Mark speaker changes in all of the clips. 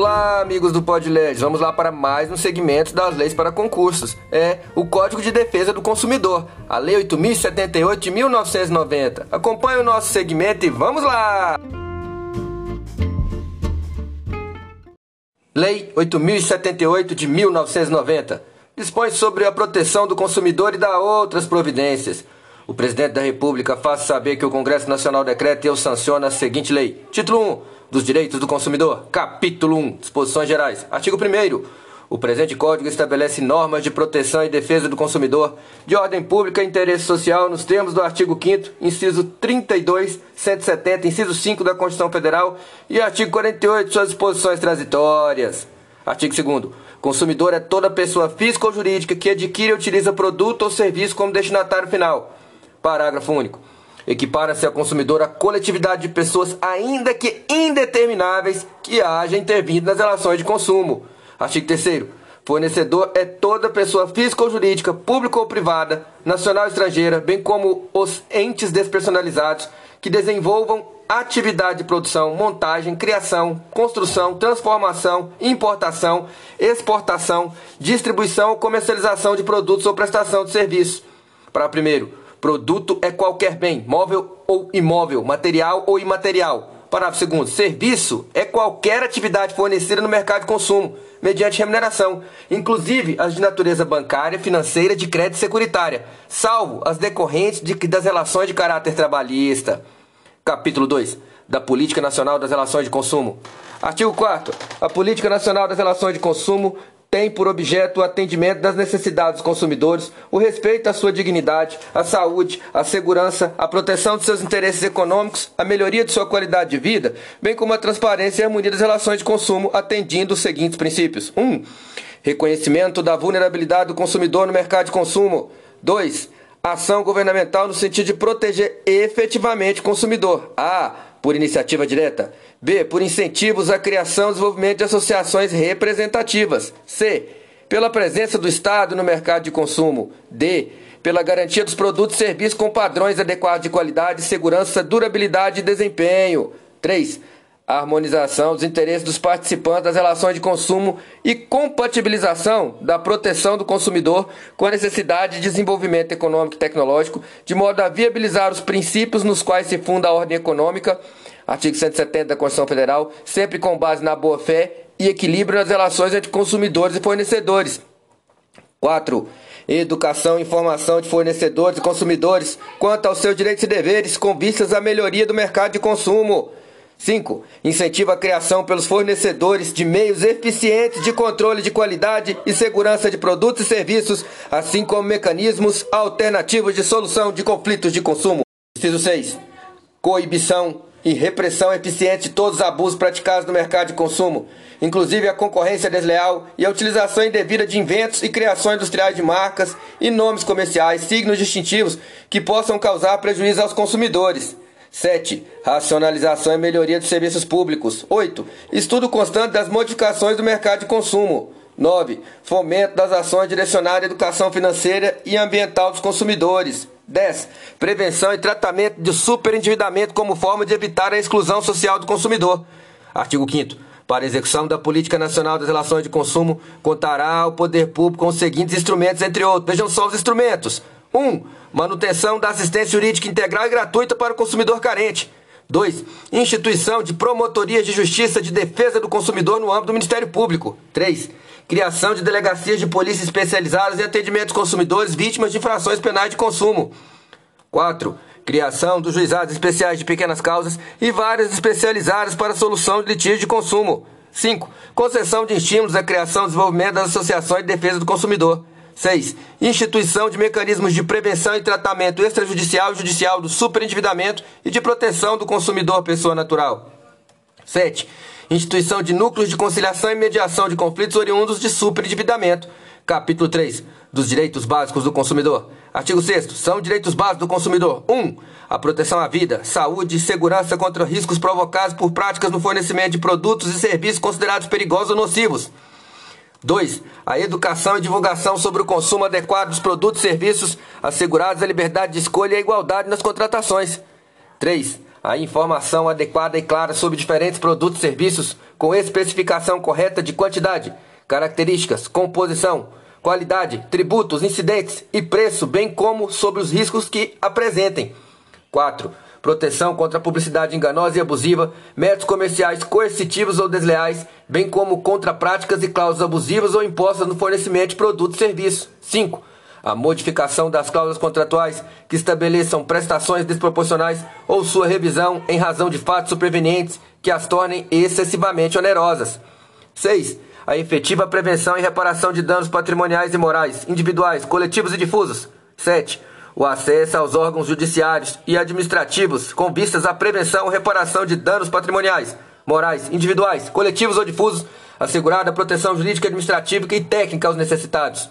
Speaker 1: Olá, amigos do PodLed. Vamos lá para mais um segmento das leis para concursos. É o Código de Defesa do Consumidor, a Lei 8078 de 1990. Acompanhe o nosso segmento e vamos lá! Lei 8078 de 1990 dispõe sobre a proteção do consumidor e dá outras providências. O presidente da República faz saber que o Congresso Nacional decreta e eu sanciona a seguinte lei. Título 1 dos Direitos do Consumidor. Capítulo 1. Disposições Gerais. Artigo 1 o presente Código estabelece normas de proteção e defesa do consumidor de ordem pública e interesse social nos termos do artigo 5 inciso 32, 170, inciso 5 da Constituição Federal e artigo 48, suas disposições transitórias. Artigo 2 Consumidor é toda pessoa física ou jurídica que adquire e utiliza produto ou serviço como destinatário final. Parágrafo único. Equipara-se a consumidor a coletividade de pessoas, ainda que indetermináveis, que haja intervindo nas relações de consumo. Artigo 3 Fornecedor é toda pessoa física ou jurídica, pública ou privada, nacional ou estrangeira, bem como os entes despersonalizados que desenvolvam atividade de produção, montagem, criação, construção, transformação, importação, exportação, distribuição ou comercialização de produtos ou prestação de serviços. Para primeiro, Produto é qualquer bem, móvel ou imóvel, material ou imaterial. Parágrafo segundo. Serviço é qualquer atividade fornecida no mercado de consumo, mediante remuneração, inclusive as de natureza bancária, financeira, de crédito e securitária, salvo as decorrentes de, das relações de caráter trabalhista. Capítulo 2. Da Política Nacional das Relações de Consumo. Artigo 4 A Política Nacional das Relações de Consumo tem por objeto o atendimento das necessidades dos consumidores, o respeito à sua dignidade, à saúde, à segurança, à proteção de seus interesses econômicos, a melhoria de sua qualidade de vida, bem como a transparência e harmonia das relações de consumo, atendendo os seguintes princípios: 1. Um, reconhecimento da vulnerabilidade do consumidor no mercado de consumo. 2. Ação governamental no sentido de proteger efetivamente o consumidor. A por iniciativa direta. B. Por incentivos à criação e desenvolvimento de associações representativas. C. Pela presença do Estado no mercado de consumo. D. Pela garantia dos produtos e serviços com padrões adequados de qualidade, segurança, durabilidade e desempenho. 3 a harmonização dos interesses dos participantes das relações de consumo e compatibilização da proteção do consumidor com a necessidade de desenvolvimento econômico e tecnológico, de modo a viabilizar os princípios nos quais se funda a ordem econômica, artigo 170 da Constituição Federal, sempre com base na boa-fé e equilíbrio nas relações entre consumidores e fornecedores. 4. Educação e informação de fornecedores e consumidores quanto aos seus direitos e deveres com vistas à melhoria do mercado de consumo. 5. Incentiva a criação pelos fornecedores de meios eficientes de controle de qualidade e segurança de produtos e serviços, assim como mecanismos alternativos de solução de conflitos de consumo. Inciso 6. Coibição e repressão eficiente de todos os abusos praticados no mercado de consumo, inclusive a concorrência desleal e a utilização indevida de inventos e criações industriais de marcas e nomes comerciais, signos distintivos que possam causar prejuízo aos consumidores. 7. Racionalização e melhoria dos serviços públicos. 8. Estudo constante das modificações do mercado de consumo. 9. Fomento das ações direcionadas à educação financeira e ambiental dos consumidores. 10. Prevenção e tratamento de superendividamento como forma de evitar a exclusão social do consumidor. Artigo 5 Para a execução da Política Nacional das Relações de Consumo, contará o poder público com os seguintes instrumentos, entre outros. Vejam só os instrumentos. 1. Um, manutenção da assistência jurídica integral e gratuita para o consumidor carente. 2. Instituição de promotorias de justiça de defesa do consumidor no âmbito do Ministério Público. 3. Criação de delegacias de polícia especializadas em atendimento aos consumidores vítimas de infrações penais de consumo. 4. Criação dos juizados especiais de pequenas causas e várias especializadas para solução de litígios de consumo. 5. Concessão de estímulos à criação e desenvolvimento das associações de defesa do consumidor. 6. Instituição de mecanismos de prevenção e tratamento extrajudicial e judicial do superendividamento e de proteção do consumidor pessoa natural. 7. Instituição de núcleos de conciliação e mediação de conflitos oriundos de superendividamento. Capítulo 3. Dos direitos básicos do consumidor. Artigo 6 São direitos básicos do consumidor. 1. Um, a proteção à vida, saúde e segurança contra riscos provocados por práticas no fornecimento de produtos e serviços considerados perigosos ou nocivos. 2. A educação e divulgação sobre o consumo adequado dos produtos e serviços, assegurados a liberdade de escolha e a igualdade nas contratações. 3. a informação adequada e clara sobre diferentes produtos e serviços, com especificação correta de quantidade, características, composição, qualidade, tributos, incidentes e preço, bem como sobre os riscos que apresentem. 4. Proteção contra publicidade enganosa e abusiva, métodos comerciais coercitivos ou desleais, bem como contra práticas e cláusulas abusivas ou impostas no fornecimento de produtos e serviços. 5 a modificação das cláusulas contratuais que estabeleçam prestações desproporcionais ou sua revisão em razão de fatos supervenientes que as tornem excessivamente onerosas. 6. A efetiva prevenção e reparação de danos patrimoniais e morais, individuais, coletivos e difusos. 7. O acesso aos órgãos judiciários e administrativos com vistas à prevenção e reparação de danos patrimoniais, morais, individuais, coletivos ou difusos, assegurada a proteção jurídica, administrativa e técnica aos necessitados.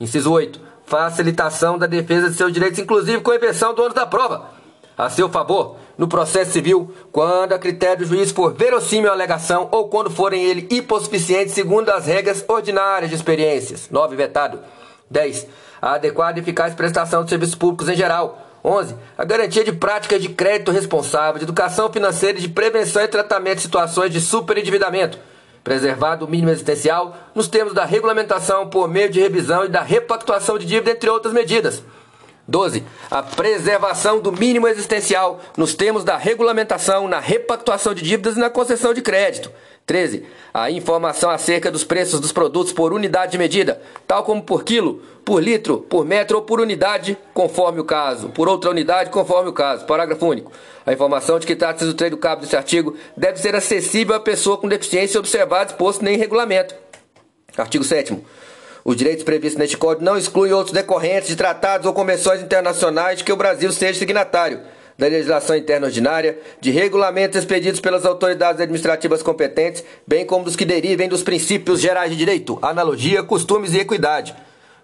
Speaker 1: Inciso 8. Facilitação da defesa de seus direitos, inclusive com a inversão do ônus da prova. A seu favor, no processo civil, quando a critério do juiz for verossímil a alegação ou quando forem ele hipossuficientes segundo as regras ordinárias de experiências. 9. Vetado. 10. A adequada e eficaz prestação de serviços públicos em geral. 11. A garantia de práticas de crédito responsável, de educação financeira e de prevenção e tratamento de situações de superendividamento preservado o mínimo existencial nos termos da regulamentação por meio de revisão e da repactuação de dívida, entre outras medidas. 12. A preservação do mínimo existencial nos termos da regulamentação, na repactuação de dívidas e na concessão de crédito. 13. A informação acerca dos preços dos produtos por unidade de medida, tal como por quilo, por litro, por metro ou por unidade, conforme o caso. Por outra unidade, conforme o caso. Parágrafo único. A informação de que trata-se do treino cabo desse artigo deve ser acessível à pessoa com deficiência observado exposto em regulamento. Artigo 7 os direitos previstos neste Código não excluem outros decorrentes de tratados ou convenções internacionais que o Brasil seja signatário, da legislação interna ordinária, de regulamentos expedidos pelas autoridades administrativas competentes, bem como dos que derivem dos princípios gerais de direito, analogia, costumes e equidade.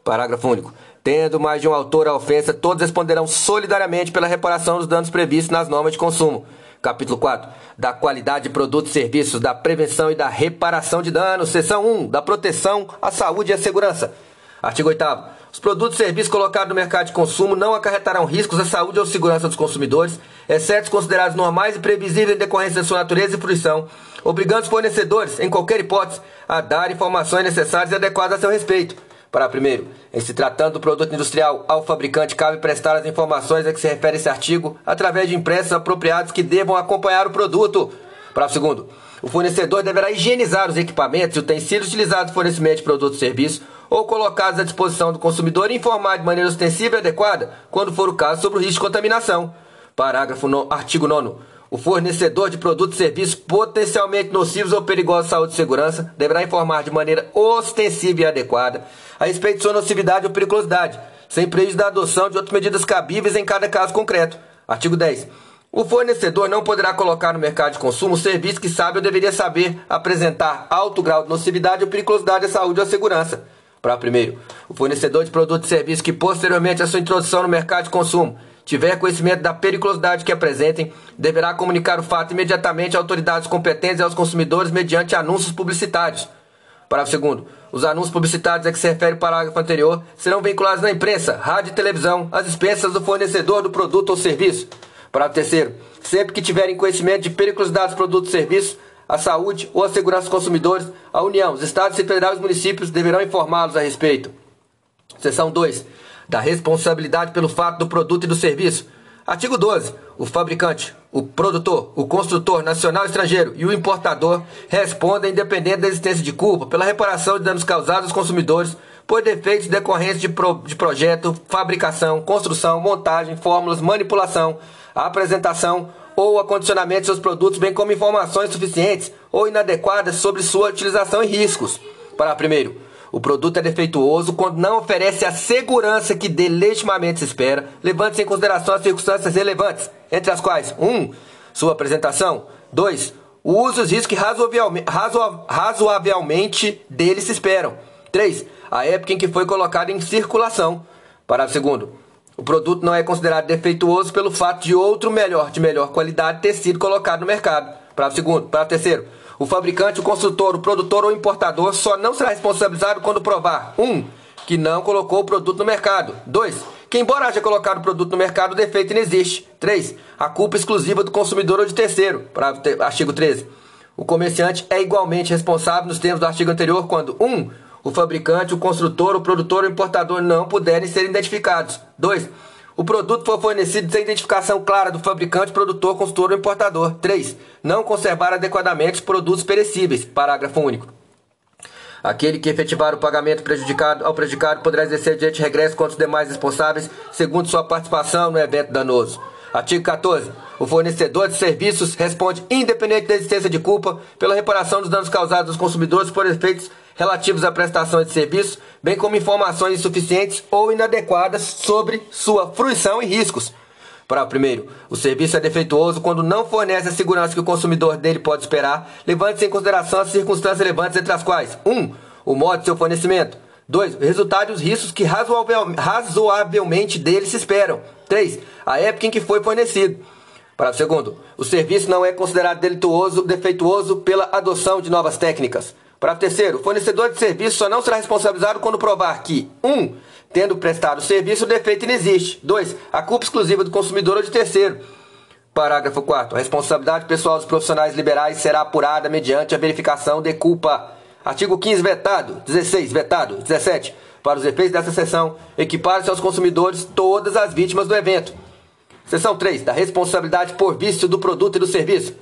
Speaker 1: Parágrafo único. Tendo mais de um autor a ofensa, todos responderão solidariamente pela reparação dos danos previstos nas normas de consumo. Capítulo 4. Da qualidade de produtos e serviços, da prevenção e da reparação de danos. Seção 1. Da proteção à saúde e à segurança. Artigo 8 Os produtos e serviços colocados no mercado de consumo não acarretarão riscos à saúde ou segurança dos consumidores, exceto os considerados normais e previsíveis em decorrência da sua natureza e fruição, obrigando os fornecedores, em qualquer hipótese, a dar informações necessárias e adequadas a seu respeito para primeiro, em se tratando do produto industrial, ao fabricante cabe prestar as informações a que se refere esse artigo através de impressos apropriados que devam acompanhar o produto. Para segundo, o fornecedor deverá higienizar os equipamentos e utensílios utilizados no fornecimento de produtos e serviços ou colocados à disposição do consumidor e informar de maneira ostensível e adequada, quando for o caso, sobre o risco de contaminação. Parágrafo no, artigo 9 o fornecedor de produtos e serviços potencialmente nocivos ou perigosos à saúde e segurança deverá informar de maneira ostensiva e adequada a respeito de sua nocividade ou periculosidade, sem prejuízo da adoção de outras medidas cabíveis em cada caso concreto. Artigo 10. O fornecedor não poderá colocar no mercado de consumo serviço que sabe ou deveria saber apresentar alto grau de nocividade ou periculosidade à saúde ou à segurança. Para primeiro, o fornecedor de produtos e serviços que posteriormente à sua introdução no mercado de consumo tiver conhecimento da periculosidade que apresentem, deverá comunicar o fato imediatamente a autoridades competentes e aos consumidores mediante anúncios publicitários. Parágrafo 2 Os anúncios publicitários a que se refere o parágrafo anterior serão vinculados na imprensa, rádio e televisão, às expensas do fornecedor do produto ou serviço. Parágrafo 3 Sempre que tiverem conhecimento de periculosidade dos produtos ou serviços, a saúde ou a segurança dos consumidores, a União, os Estados Federais e os municípios deverão informá-los a respeito. Seção 2 da responsabilidade pelo fato do produto e do serviço. Artigo 12. O fabricante, o produtor, o construtor nacional estrangeiro e o importador respondem, independente da existência de culpa, pela reparação de danos causados aos consumidores por defeitos decorrentes de, pro, de projeto, fabricação, construção, montagem, fórmulas, manipulação, apresentação ou acondicionamento de seus produtos, bem como informações suficientes ou inadequadas sobre sua utilização e riscos. Para primeiro, o produto é defeituoso quando não oferece a segurança que legitimamente se espera, levando-se em consideração as circunstâncias relevantes, entre as quais 1. Um, sua apresentação 2. O uso e os riscos que razoavelmente, razoavelmente dele se esperam. 3. A época em que foi colocado em circulação. Parágrafo segundo. O produto não é considerado defeituoso pelo fato de outro melhor, de melhor qualidade, ter sido colocado no mercado. Parágrafo segundo. Parágrafo terceiro. O fabricante, o construtor, o produtor ou importador só não será responsabilizado quando provar 1. Um, que não colocou o produto no mercado. 2. que, embora haja colocado o produto no mercado, o defeito não existe. 3. A culpa exclusiva do consumidor ou de terceiro. Artigo 13. O comerciante é igualmente responsável nos termos do artigo anterior quando 1. Um, o fabricante, o construtor, o produtor ou importador não puderem ser identificados. 2. O produto for fornecido sem identificação clara do fabricante, produtor, construtor ou importador. 3. Não conservar adequadamente os produtos perecíveis. Parágrafo único. Aquele que efetivar o pagamento prejudicado ao prejudicado poderá exercer direito de regresso contra os demais responsáveis, segundo sua participação no evento danoso. Artigo 14. O fornecedor de serviços responde, independente da existência de culpa, pela reparação dos danos causados aos consumidores por efeitos relativos à prestação de serviços, bem como informações insuficientes ou inadequadas sobre sua fruição e riscos. Para primeiro, o serviço é defeituoso quando não fornece a segurança que o consumidor dele pode esperar, levando-se em consideração as circunstâncias relevantes entre as quais 1. Um, o modo de seu fornecimento. 2. O resultado e os riscos que razoavelmente dele se esperam. 3. A época em que foi fornecido. Para o segundo, o serviço não é considerado delituoso, defeituoso pela adoção de novas técnicas. Para terceiro, o fornecedor de serviço só não será responsabilizado quando provar que 1. Um, tendo prestado o serviço, o defeito não existe. 2. A culpa exclusiva do consumidor ou de terceiro. Parágrafo 4. A responsabilidade pessoal dos profissionais liberais será apurada mediante a verificação de culpa. Artigo 15 vetado. 16 vetado. 17. Para os efeitos dessa seção, equipar-se aos consumidores todas as vítimas do evento. Seção 3. Da responsabilidade por vício do produto e do serviço.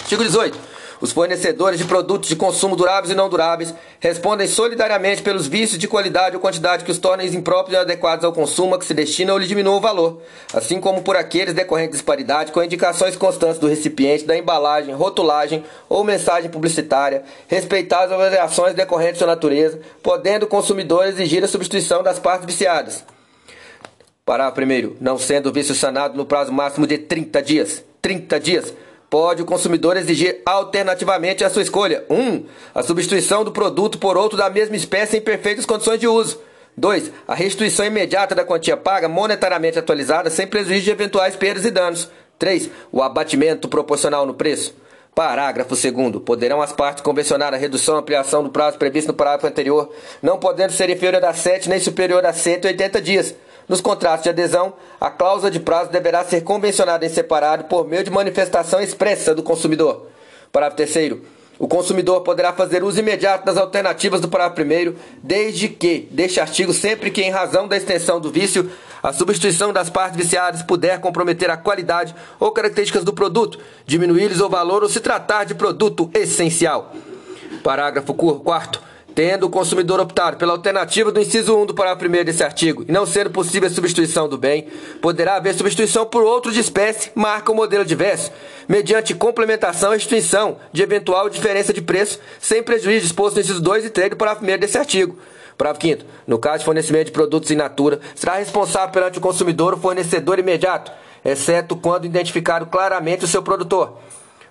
Speaker 1: Artigo 18. Os fornecedores de produtos de consumo duráveis e não duráveis respondem solidariamente pelos vícios de qualidade ou quantidade que os tornem impróprios e inadequados ao consumo a que se destina ou lhe diminua o valor, assim como por aqueles decorrentes de disparidade com indicações constantes do recipiente, da embalagem, rotulagem ou mensagem publicitária, respeitadas as variações decorrentes de sua natureza, podendo o consumidor exigir a substituição das partes viciadas. Parágrafo primeiro, não sendo o vício sanado no prazo máximo de 30 dias. 30 dias pode o consumidor exigir alternativamente a sua escolha. 1. Um, a substituição do produto por outro da mesma espécie em perfeitas condições de uso. 2. A restituição imediata da quantia paga monetariamente atualizada sem prejuízo de eventuais perdas e danos. 3. O abatimento proporcional no preço. Parágrafo 2 Poderão as partes convencionar a redução ou ampliação do prazo previsto no parágrafo anterior, não podendo ser inferior a 7 nem superior a 180 dias nos contratos de adesão, a cláusula de prazo deverá ser convencionada em separado por meio de manifestação expressa do consumidor. Parágrafo 3. O consumidor poderá fazer uso imediato das alternativas do parágrafo 1, desde que, deste artigo, sempre que, em razão da extensão do vício, a substituição das partes viciadas puder comprometer a qualidade ou características do produto, diminuir-lhes o valor ou se tratar de produto essencial. Parágrafo 4 tendo o consumidor optar pela alternativa do inciso 1 do parágrafo 1 desse artigo e não sendo possível a substituição do bem, poderá haver substituição por outro de espécie, marca ou modelo diverso, mediante complementação e restituição de eventual diferença de preço, sem prejuízo disposto no inciso 2 e 3 do parágrafo 1 desse artigo. Parágrafo 5 No caso de fornecimento de produtos in natura, será responsável perante o consumidor o fornecedor imediato, exceto quando identificado claramente o seu produtor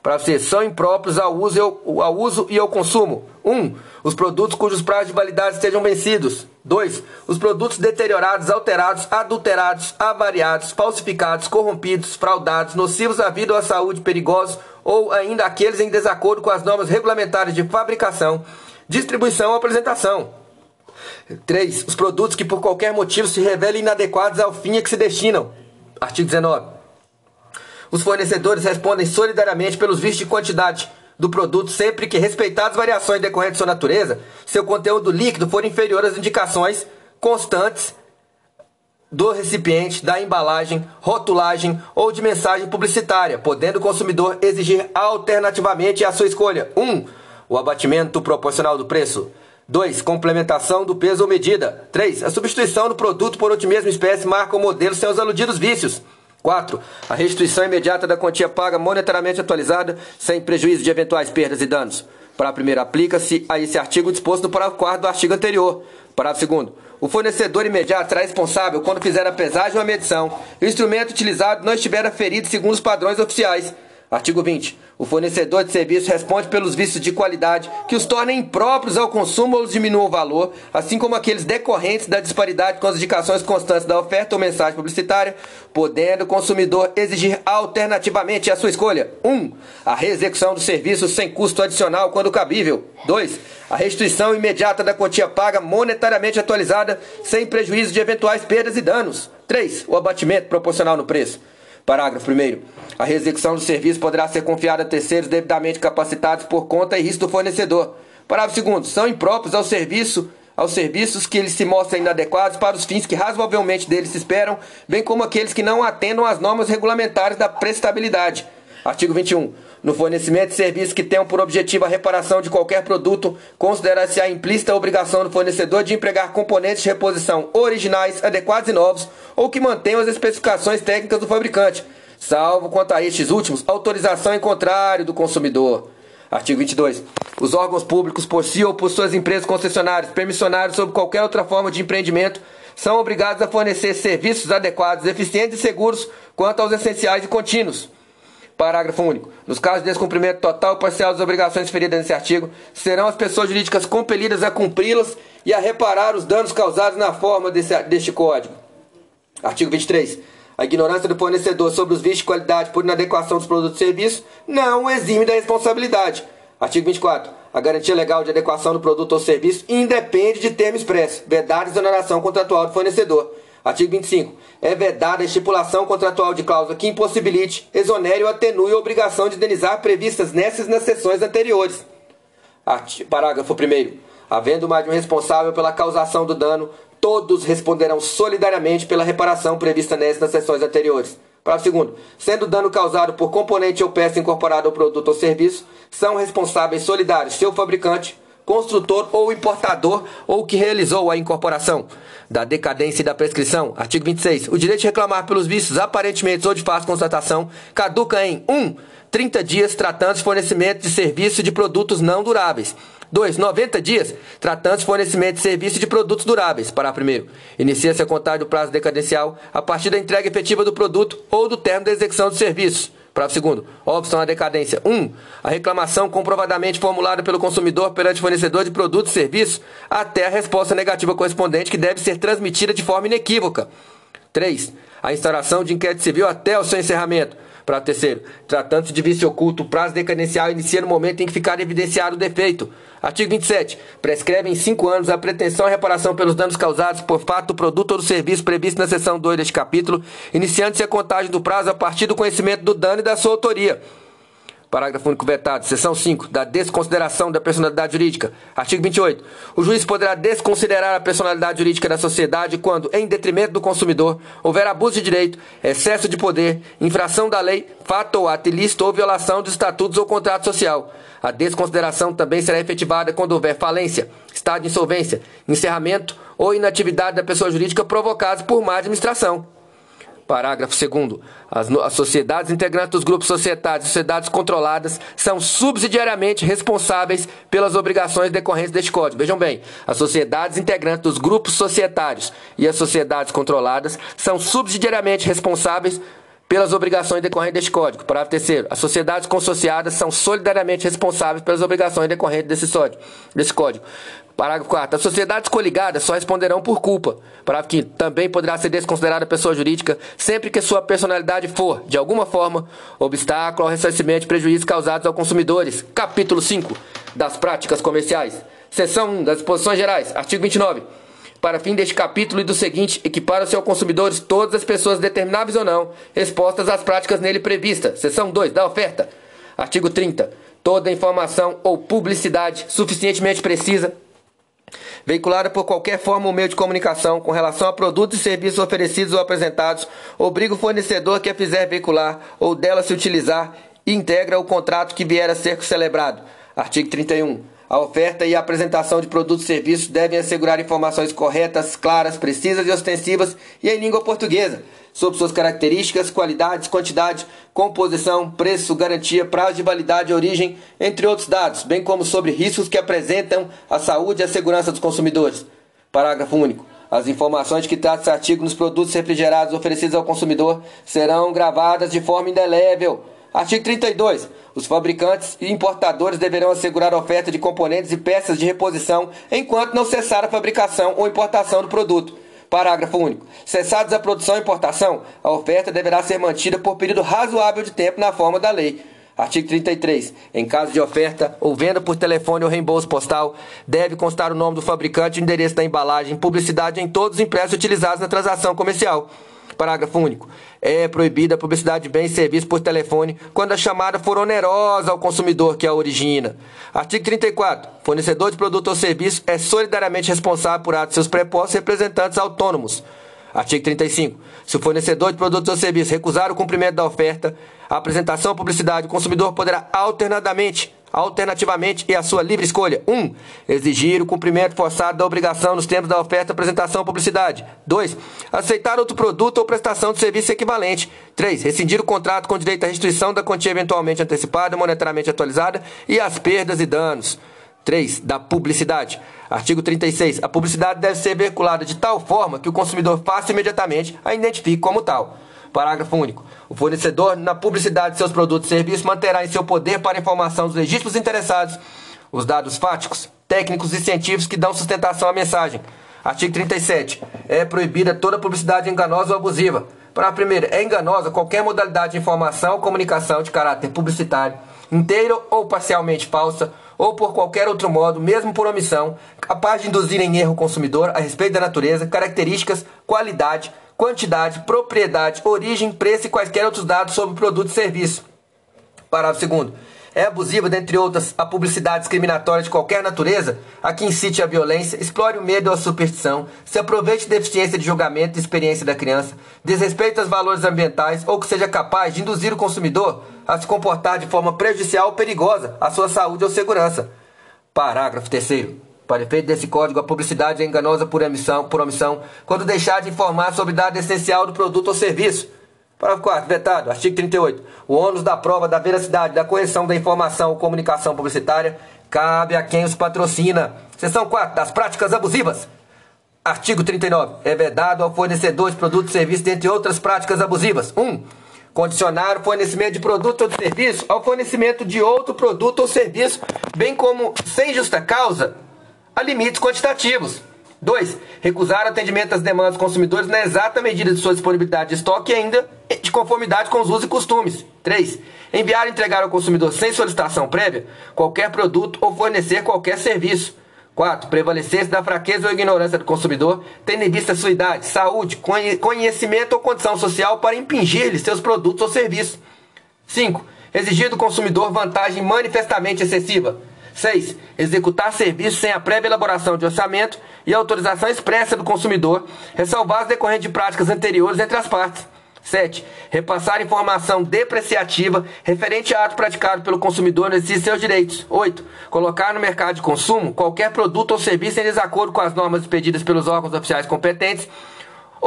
Speaker 1: para você são impróprios ao uso, e ao, ao uso e ao consumo. 1. Um, os produtos cujos prazos de validade estejam vencidos. 2. Os produtos deteriorados, alterados, adulterados, avariados, falsificados, corrompidos, fraudados, nocivos à vida ou à saúde, perigosos ou ainda aqueles em desacordo com as normas regulamentares de fabricação, distribuição ou apresentação. 3. Os produtos que por qualquer motivo se revelem inadequados ao fim a que se destinam. Artigo 19. Os fornecedores respondem solidariamente pelos vícios de quantidade do produto sempre que, respeitadas as variações decorrentes de sua natureza, seu conteúdo líquido for inferior às indicações constantes do recipiente, da embalagem, rotulagem ou de mensagem publicitária, podendo o consumidor exigir alternativamente a sua escolha. 1. Um, o abatimento proporcional do preço. 2. Complementação do peso ou medida. 3. A substituição do produto por outra mesma espécie, marca ou modelo sem os aludidos vícios. 4. A restituição imediata da quantia paga monetariamente atualizada, sem prejuízo de eventuais perdas e danos. Para a primeira, aplica-se a esse artigo disposto no parágrafo 4 do artigo anterior. Parágrafo segundo. O fornecedor imediato será responsável quando fizer a pesagem ou a medição e o instrumento utilizado não estiver aferido segundo os padrões oficiais. Artigo 20. O fornecedor de serviço responde pelos vícios de qualidade que os tornem impróprios ao consumo ou os diminuam o valor, assim como aqueles decorrentes da disparidade com as indicações constantes da oferta ou mensagem publicitária, podendo o consumidor exigir alternativamente a sua escolha. 1. Um, a reexecução do serviço sem custo adicional quando cabível. 2. A restituição imediata da quantia paga monetariamente atualizada sem prejuízo de eventuais perdas e danos. 3. O abatimento proporcional no preço. Parágrafo 1. A reexecução do serviço poderá ser confiada a terceiros devidamente capacitados por conta e risco do fornecedor. Parágrafo 2. São impróprios ao serviço aos serviços que eles se mostrem inadequados para os fins que razoavelmente deles se esperam, bem como aqueles que não atendam às normas regulamentares da prestabilidade. Artigo 21. No fornecimento de serviços que tenham por objetivo a reparação de qualquer produto, considera-se a implícita obrigação do fornecedor de empregar componentes de reposição originais, adequados e novos, ou que mantenham as especificações técnicas do fabricante, salvo quanto a estes últimos, autorização em contrário do consumidor. Artigo 22. Os órgãos públicos, por si ou por suas empresas concessionárias, permissionários ou qualquer outra forma de empreendimento, são obrigados a fornecer serviços adequados, eficientes e seguros quanto aos essenciais e contínuos. Parágrafo único. Nos casos de descumprimento total ou parcial das obrigações referidas nesse artigo, serão as pessoas jurídicas compelidas a cumpri-las e a reparar os danos causados na forma desse, deste código. Artigo 23. A ignorância do fornecedor sobre os vícios de qualidade por inadequação dos produtos e serviços não exime da responsabilidade. Artigo 24. A garantia legal de adequação do produto ou serviço independe de termo expresso, vedada exoneração contratual do fornecedor. Artigo 25. É vedada a estipulação contratual de cláusula que impossibilite, exonere ou atenue a obrigação de indenizar previstas nessas nas seções anteriores. Parágrafo 1. Havendo mais de um responsável pela causação do dano, todos responderão solidariamente pela reparação prevista nessas nas seções anteriores. Parágrafo 2. Sendo dano causado por componente ou peça incorporada ao produto ou serviço, são responsáveis solidários seu fabricante, construtor ou importador ou que realizou a incorporação. Da decadência e da prescrição. Artigo 26. O direito de reclamar pelos vícios aparentemente ou de fácil constatação caduca em 1. Um, 30 dias tratando de fornecimento de serviço de produtos não duráveis. 2. 90 dias tratando de fornecimento de serviço de produtos duráveis. Parágrafo 1. Inicia-se a contagem do prazo decadencial a partir da entrega efetiva do produto ou do termo da execução do serviço. Parágrafo 2. Opção à decadência. 1. Um, a reclamação comprovadamente formulada pelo consumidor perante fornecedor de produtos e serviços até a resposta negativa correspondente que deve ser transmitida de forma inequívoca. 3. A instauração de inquérito civil até o seu encerramento. Para terceiro, tratando-se de vício oculto, o prazo decadencial inicia no momento em que ficar evidenciado o defeito. Artigo 27. Prescreve em 5 anos a pretensão à reparação pelos danos causados por fato produto ou do serviço previsto na seção 2 deste capítulo, iniciando-se a contagem do prazo a partir do conhecimento do dano e da sua autoria. Parágrafo único vetado. Seção 5. Da desconsideração da personalidade jurídica. Artigo 28. O juiz poderá desconsiderar a personalidade jurídica da sociedade quando, em detrimento do consumidor, houver abuso de direito, excesso de poder, infração da lei, fato ou ato ilícito ou violação dos estatutos ou contrato social. A desconsideração também será efetivada quando houver falência, estado de insolvência, encerramento ou inatividade da pessoa jurídica provocados por má administração. Parágrafo 2. As, as, sociedades integrantes dos grupos societários e sociedades controladas são subsidiariamente responsáveis pelas obrigações decorrentes deste Código. Vejam bem, as sociedades integrantes dos grupos societários e as sociedades controladas são subsidiariamente responsáveis pelas obrigações decorrentes deste Código. Parágrafo 3. As sociedades consociadas são solidariamente responsáveis pelas obrigações decorrentes desse, sódio, desse Código. Parágrafo 4. As sociedades coligadas só responderão por culpa. Parágrafo 5. Também poderá ser desconsiderada pessoa jurídica sempre que sua personalidade for, de alguma forma, obstáculo ao ressarcimento de prejuízos causados aos consumidores. Capítulo 5 das práticas comerciais. Seção 1 das disposições gerais. Artigo 29. Para fim deste capítulo e do seguinte, equipara-se aos consumidores todas as pessoas determináveis ou não, expostas às práticas nele previstas. Seção 2 da oferta. Artigo 30. Toda informação ou publicidade suficientemente precisa veiculada por qualquer forma ou meio de comunicação com relação a produtos e serviços oferecidos ou apresentados, obriga o fornecedor que a fizer veicular ou dela se utilizar e integra o contrato que vier a ser celebrado. Artigo 31. A oferta e a apresentação de produtos e serviços devem assegurar informações corretas, claras, precisas e ostensivas e em língua portuguesa sobre suas características, qualidades, quantidade, composição, preço, garantia, prazo de validade, origem, entre outros dados, bem como sobre riscos que apresentam a saúde e a segurança dos consumidores. Parágrafo único. As informações que trata esse artigo nos produtos refrigerados oferecidos ao consumidor serão gravadas de forma indelével Artigo 32. Os fabricantes e importadores deverão assegurar a oferta de componentes e peças de reposição enquanto não cessar a fabricação ou importação do produto. Parágrafo único. Cessados a produção e importação, a oferta deverá ser mantida por período razoável de tempo na forma da lei. Artigo 33. Em caso de oferta ou venda por telefone ou reembolso postal, deve constar o nome do fabricante o endereço da embalagem, publicidade em todos os impressos utilizados na transação comercial. Parágrafo único. É proibida a publicidade de bens e serviços por telefone quando a chamada for onerosa ao consumidor que a origina. Artigo 34. Fornecedor de produto ou serviço é solidariamente responsável por atos de seus prepostos representantes autônomos. Artigo 35. Se o fornecedor de produtos ou serviços recusar o cumprimento da oferta, a apresentação ou publicidade, o consumidor poderá alternadamente, alternativamente e a sua livre escolha: 1. Um, exigir o cumprimento forçado da obrigação nos termos da oferta, apresentação ou publicidade. 2. Aceitar outro produto ou prestação de serviço equivalente. 3. Rescindir o contrato com direito à restituição da quantia eventualmente antecipada, monetariamente atualizada e as perdas e danos. 3. Da publicidade. Artigo 36. A publicidade deve ser veiculada de tal forma que o consumidor faça imediatamente a identifique como tal. Parágrafo único. O fornecedor, na publicidade de seus produtos e serviços, manterá em seu poder para informação dos legítimos interessados os dados fáticos, técnicos e científicos que dão sustentação à mensagem. Artigo 37. É proibida toda publicidade enganosa ou abusiva. Para a primeira, é enganosa qualquer modalidade de informação ou comunicação de caráter publicitário, inteira ou parcialmente falsa, ou por qualquer outro modo, mesmo por omissão, capaz de induzir em erro o consumidor a respeito da natureza, características, qualidade, quantidade, propriedade, origem, preço e quaisquer outros dados sobre produto e serviço. Parágrafo 2 é abusiva, dentre outras, a publicidade discriminatória de qualquer natureza, a que incite a violência, explore o medo ou a superstição, se aproveite da deficiência de julgamento e experiência da criança, desrespeite os valores ambientais ou que seja capaz de induzir o consumidor a se comportar de forma prejudicial ou perigosa à sua saúde ou segurança. Parágrafo 3 para efeito desse código, a publicidade é enganosa por omissão, por omissão quando deixar de informar sobre dado essencial do produto ou serviço Parágrafo 4. Vetado. Artigo 38. O ônus da prova da veracidade da correção da informação ou comunicação publicitária cabe a quem os patrocina. Seção 4. Das práticas abusivas. Artigo 39. É vedado ao fornecedor de produtos e serviços, dentre outras práticas abusivas. 1. Um, condicionar o fornecimento de produto ou de serviço ao fornecimento de outro produto ou serviço, bem como, sem justa causa, a limites quantitativos. 2. Recusar atendimento às demandas dos consumidores na exata medida de sua disponibilidade de estoque e ainda de conformidade com os usos e costumes. 3. Enviar e entregar ao consumidor sem solicitação prévia qualquer produto ou fornecer qualquer serviço. 4. Prevalecer-se da fraqueza ou ignorância do consumidor, tendo em vista sua idade, saúde, conhecimento ou condição social para impingir-lhe seus produtos ou serviços. 5. Exigir do consumidor vantagem manifestamente excessiva. 6. Executar serviços sem a prévia elaboração de orçamento e autorização expressa do consumidor, ressalvados decorrente de práticas anteriores entre as partes. 7. Repassar informação depreciativa referente a ato praticado pelo consumidor no exercício de seus direitos. 8. Colocar no mercado de consumo qualquer produto ou serviço em desacordo com as normas expedidas pelos órgãos oficiais competentes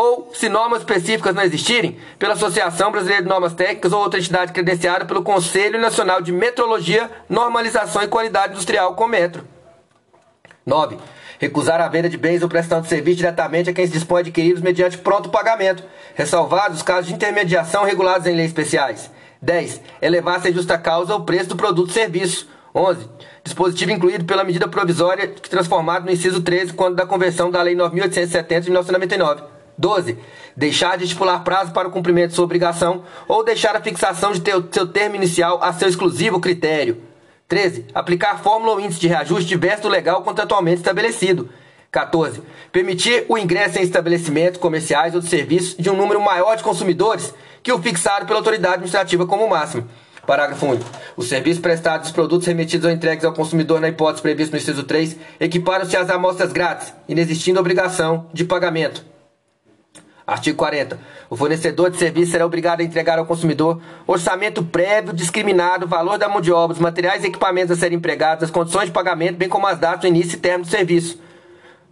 Speaker 1: ou, se normas específicas não existirem, pela Associação Brasileira de Normas Técnicas ou outra entidade credenciada pelo Conselho Nacional de Metrologia, Normalização e Qualidade Industrial, Cometro. 9 recusar a venda de bens ou prestação de serviço diretamente a quem se dispõe a adquiri-los mediante pronto pagamento, ressalvados os casos de intermediação regulados em leis especiais. 10. Elevar sem justa causa o preço do produto ou serviço. 11. Dispositivo incluído pela medida provisória transformado no inciso 13 quando da conversão da Lei 9.870 de 1999. 12. Deixar de estipular prazo para o cumprimento de sua obrigação ou deixar a fixação de seu termo inicial a seu exclusivo critério. 13. Aplicar fórmula ou índice de reajuste diverso do legal contratualmente estabelecido. 14. Permitir o ingresso em estabelecimentos comerciais ou de serviços de um número maior de consumidores que o fixado pela autoridade administrativa como máximo. Parágrafo único. Os serviços prestados os produtos remetidos ou entregues ao consumidor na hipótese prevista no inciso 3 equiparam-se às amostras grátis, inexistindo obrigação de pagamento. Artigo 40. O fornecedor de serviço será obrigado a entregar ao consumidor orçamento prévio, discriminado, valor da mão de obra, os materiais e equipamentos a serem empregados, as condições de pagamento, bem como as datas início e término do serviço.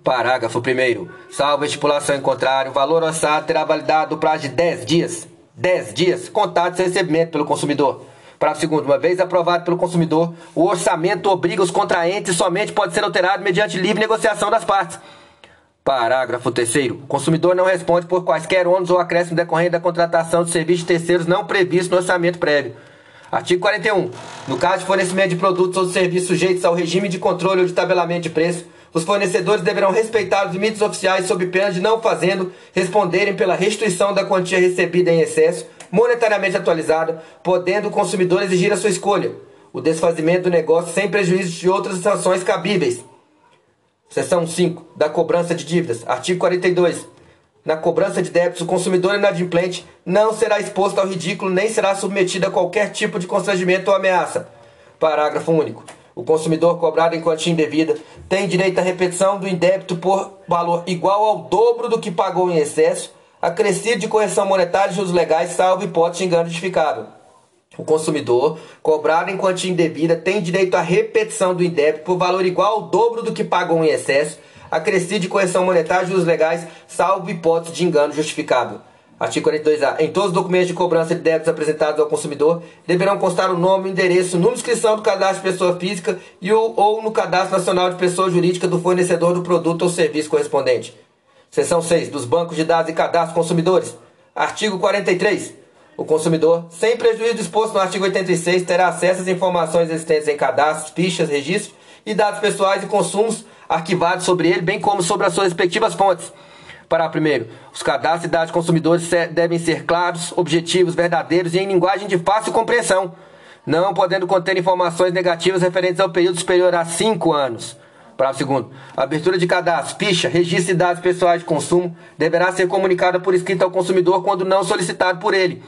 Speaker 1: Parágrafo 1. Salvo a estipulação em contrário, o valor orçado terá validade do prazo de 10 dias. 10 dias, contado sem recebimento pelo consumidor. Parágrafo 2. Uma vez aprovado pelo consumidor, o orçamento obriga os contraentes e somente pode ser alterado mediante livre negociação das partes. Parágrafo 3 O consumidor não responde por quaisquer ônus ou acréscimos decorrentes da contratação de serviços terceiros não previstos no orçamento prévio. Artigo 41. No caso de fornecimento de produtos ou serviços sujeitos ao regime de controle ou de tabelamento de preço, os fornecedores deverão respeitar os limites oficiais sob pena de não fazendo responderem pela restituição da quantia recebida em excesso, monetariamente atualizada, podendo o consumidor exigir a sua escolha, o desfazimento do negócio sem prejuízo de outras sanções cabíveis. Seção 5. Da cobrança de dívidas. Artigo 42. Na cobrança de débitos, o consumidor inadimplente não será exposto ao ridículo nem será submetido a qualquer tipo de constrangimento ou ameaça. Parágrafo único. O consumidor cobrado em quantia indevida tem direito à repetição do indébito por valor igual ao dobro do que pagou em excesso, acrescido de correção monetária e juros legais, salvo hipótese de engano justificável. O consumidor, cobrado em quantia indevida, tem direito à repetição do indébito por valor igual ao dobro do que pagou em excesso, acrescido de correção monetária e juros legais, salvo hipótese de engano justificável. Artigo 42A. Em todos os documentos de cobrança de débitos apresentados ao consumidor, deverão constar o nome, o endereço, número de inscrição do cadastro de pessoa física e o, ou no cadastro nacional de pessoa jurídica do fornecedor do produto ou serviço correspondente. Seção 6. Dos bancos de dados e cadastros consumidores. Artigo 43. O consumidor, sem prejuízo disposto no artigo 86, terá acesso às informações existentes em cadastros, fichas, registros e dados pessoais e consumos arquivados sobre ele, bem como sobre as suas respectivas fontes para primeiro, os cadastros de dados de consumidores devem ser claros, objetivos, verdadeiros e em linguagem de fácil compreensão, não podendo conter informações negativas referentes ao período superior a 5 anos. Parágrafo segundo. A abertura de cadastro, ficha, registro de dados pessoais de consumo deverá ser comunicada por escrito ao consumidor quando não solicitado por ele.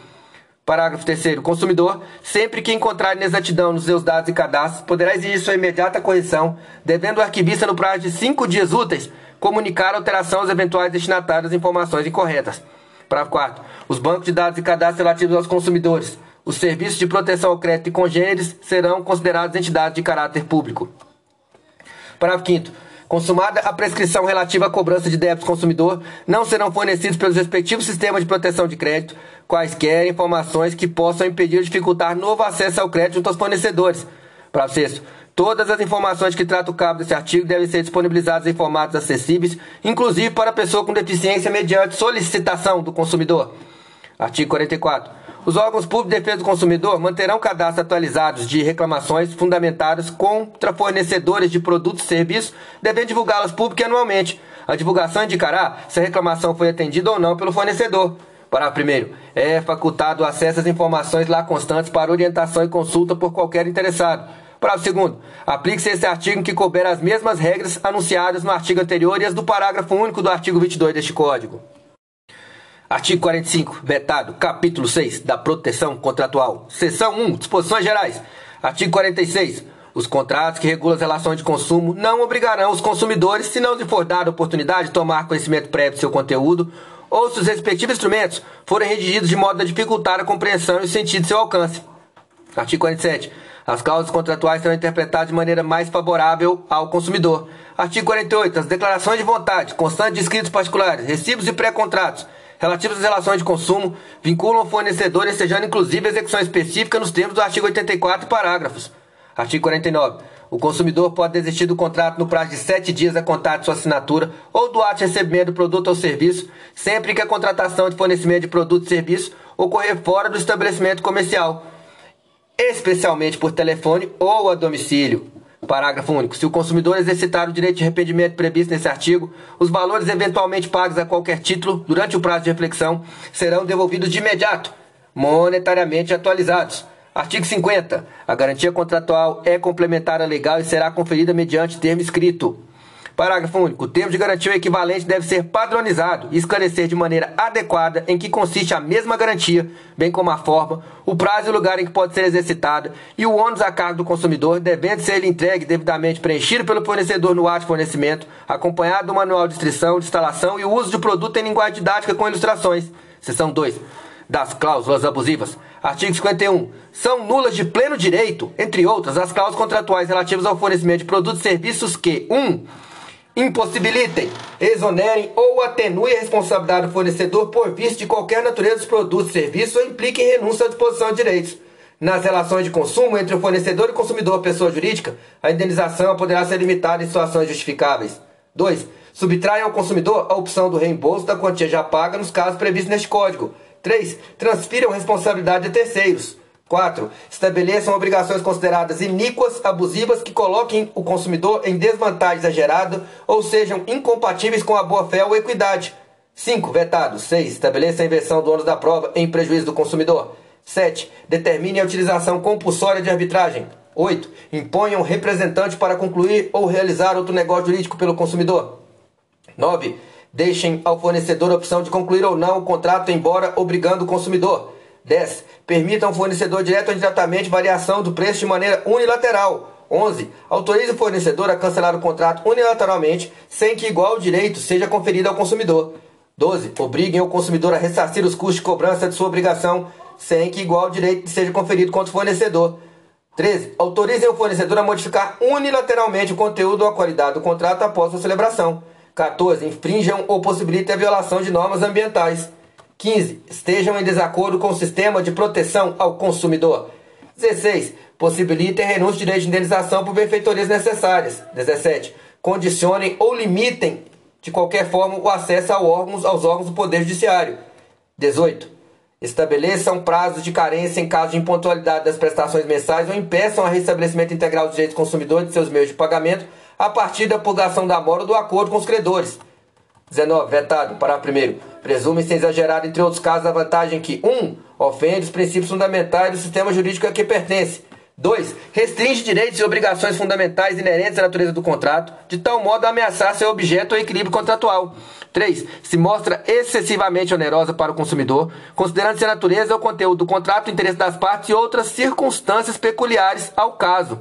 Speaker 1: Parágrafo 3 O consumidor, sempre que encontrar inexatidão nos seus dados e cadastros, poderá exigir sua imediata correção, devendo o arquivista, no prazo de 5 dias úteis, comunicar a alteração aos eventuais destinatários de informações incorretas. Parágrafo 4. Os bancos de dados e cadastros relativos aos consumidores, os serviços de proteção ao crédito e congêneres serão considerados entidades de caráter público. Parágrafo 5. Consumada a prescrição relativa à cobrança de débitos consumidor, não serão fornecidos pelos respectivos sistemas de proteção de crédito quaisquer informações que possam impedir ou dificultar novo acesso ao crédito junto aos fornecedores. Parágrafo 6. Todas as informações que trata o cabo desse artigo devem ser disponibilizadas em formatos acessíveis, inclusive para pessoa com deficiência mediante solicitação do consumidor. Artigo 44. Os órgãos públicos de defesa do consumidor manterão cadastros atualizados de reclamações fundamentadas contra fornecedores de produtos e serviços, devendo divulgá-las públicas anualmente. A divulgação indicará se a reclamação foi atendida ou não pelo fornecedor. Para primeiro, é facultado acesso às informações lá constantes para orientação e consulta por qualquer interessado. Parágrafo segundo. Aplique-se esse artigo que couber as mesmas regras anunciadas no artigo anterior e as do parágrafo único do artigo 22 deste Código. Artigo 45. Vetado. Capítulo 6 da Proteção Contratual. Seção 1. Disposições Gerais. Artigo 46. Os contratos que regulam as relações de consumo não obrigarão os consumidores, se não lhe for dada a oportunidade de tomar conhecimento prévio do seu conteúdo, ou se os respectivos instrumentos forem redigidos de modo a dificultar a compreensão e o sentido de seu alcance. Artigo 47. As cláusulas contratuais serão interpretadas de maneira mais favorável ao consumidor. Artigo 48. As declarações de vontade, constantes de escritos particulares, recibos e pré-contratos relativos às relações de consumo vinculam o fornecedor, ensejando inclusive execução específica nos termos do artigo 84 e parágrafos. Artigo 49. O consumidor pode desistir do contrato no prazo de sete dias a contar de sua assinatura ou do ato de recebimento do produto ou serviço, sempre que a contratação de fornecimento de produto ou serviço ocorrer fora do estabelecimento comercial especialmente por telefone ou a domicílio. Parágrafo único. Se o consumidor exercitar o direito de arrependimento previsto nesse artigo, os valores eventualmente pagos a qualquer título durante o prazo de reflexão serão devolvidos de imediato, monetariamente atualizados. Artigo 50. A garantia contratual é complementar à legal e será conferida mediante termo escrito. Parágrafo único. O termo de garantia equivalente deve ser padronizado e esclarecer de maneira adequada em que consiste a mesma garantia, bem como a forma, o prazo e o lugar em que pode ser exercitada e o ônus a cargo do consumidor, devendo ser entregue devidamente preenchido pelo fornecedor no ato de fornecimento, acompanhado do manual de instrução, de instalação e o uso de produto em linguagem didática com ilustrações. Seção 2 das cláusulas abusivas. Artigo 51. São nulas de pleno direito, entre outras, as cláusulas contratuais relativas ao fornecimento de produtos e serviços que 1. Um, impossibilitem, exonerem ou atenuem a responsabilidade do fornecedor por vício de qualquer natureza dos produtos, serviços ou impliquem renúncia à disposição de direitos. Nas relações de consumo entre o fornecedor e o consumidor pessoa jurídica, a indenização poderá ser limitada em situações justificáveis. 2. Subtraem ao consumidor a opção do reembolso da quantia já paga nos casos previstos neste Código. 3. Transfiram responsabilidade a terceiros. 4. Estabeleçam obrigações consideradas iníquas, abusivas, que coloquem o consumidor em desvantagem exagerada ou sejam incompatíveis com a boa-fé ou equidade. 5. Vetado. 6. Estabeleça a inversão do ônus da prova em prejuízo do consumidor. 7. Determine a utilização compulsória de arbitragem. 8. Imponha um representante para concluir ou realizar outro negócio jurídico pelo consumidor. 9. Deixem ao fornecedor a opção de concluir ou não o contrato, embora obrigando o consumidor. 10. Permitam ao fornecedor direto ou indiretamente variação do preço de maneira unilateral. 11. Autorize o fornecedor a cancelar o contrato unilateralmente, sem que igual direito seja conferido ao consumidor. 12. Obriguem o consumidor a ressarcir os custos de cobrança de sua obrigação, sem que igual direito seja conferido contra o fornecedor. 13. Autorizem o fornecedor a modificar unilateralmente o conteúdo ou a qualidade do contrato após sua celebração. 14. Infringam ou possibilitem a violação de normas ambientais. 15. Estejam em desacordo com o sistema de proteção ao consumidor. 16. Possibilitem renúncia de direito de indenização por benfeitorias necessárias. 17. Condicionem ou limitem de qualquer forma o acesso aos órgãos, aos órgãos do Poder Judiciário. 18. Estabeleçam prazos de carência em caso de impontualidade das prestações mensais ou impeçam o restabelecimento integral dos direitos do consumidor de seus meios de pagamento a partir da purgação da mora ou do acordo com os credores. 19. Vetado. Parágrafo primeiro. Presume-se exagerado, entre outros casos, a vantagem que 1. Um, ofende os princípios fundamentais do sistema jurídico a que pertence. 2. Restringe direitos e obrigações fundamentais inerentes à natureza do contrato, de tal modo a ameaçar seu objeto ou equilíbrio contratual. 3. Se mostra excessivamente onerosa para o consumidor, considerando-se a natureza ou conteúdo do contrato, o interesse das partes e outras circunstâncias peculiares ao caso.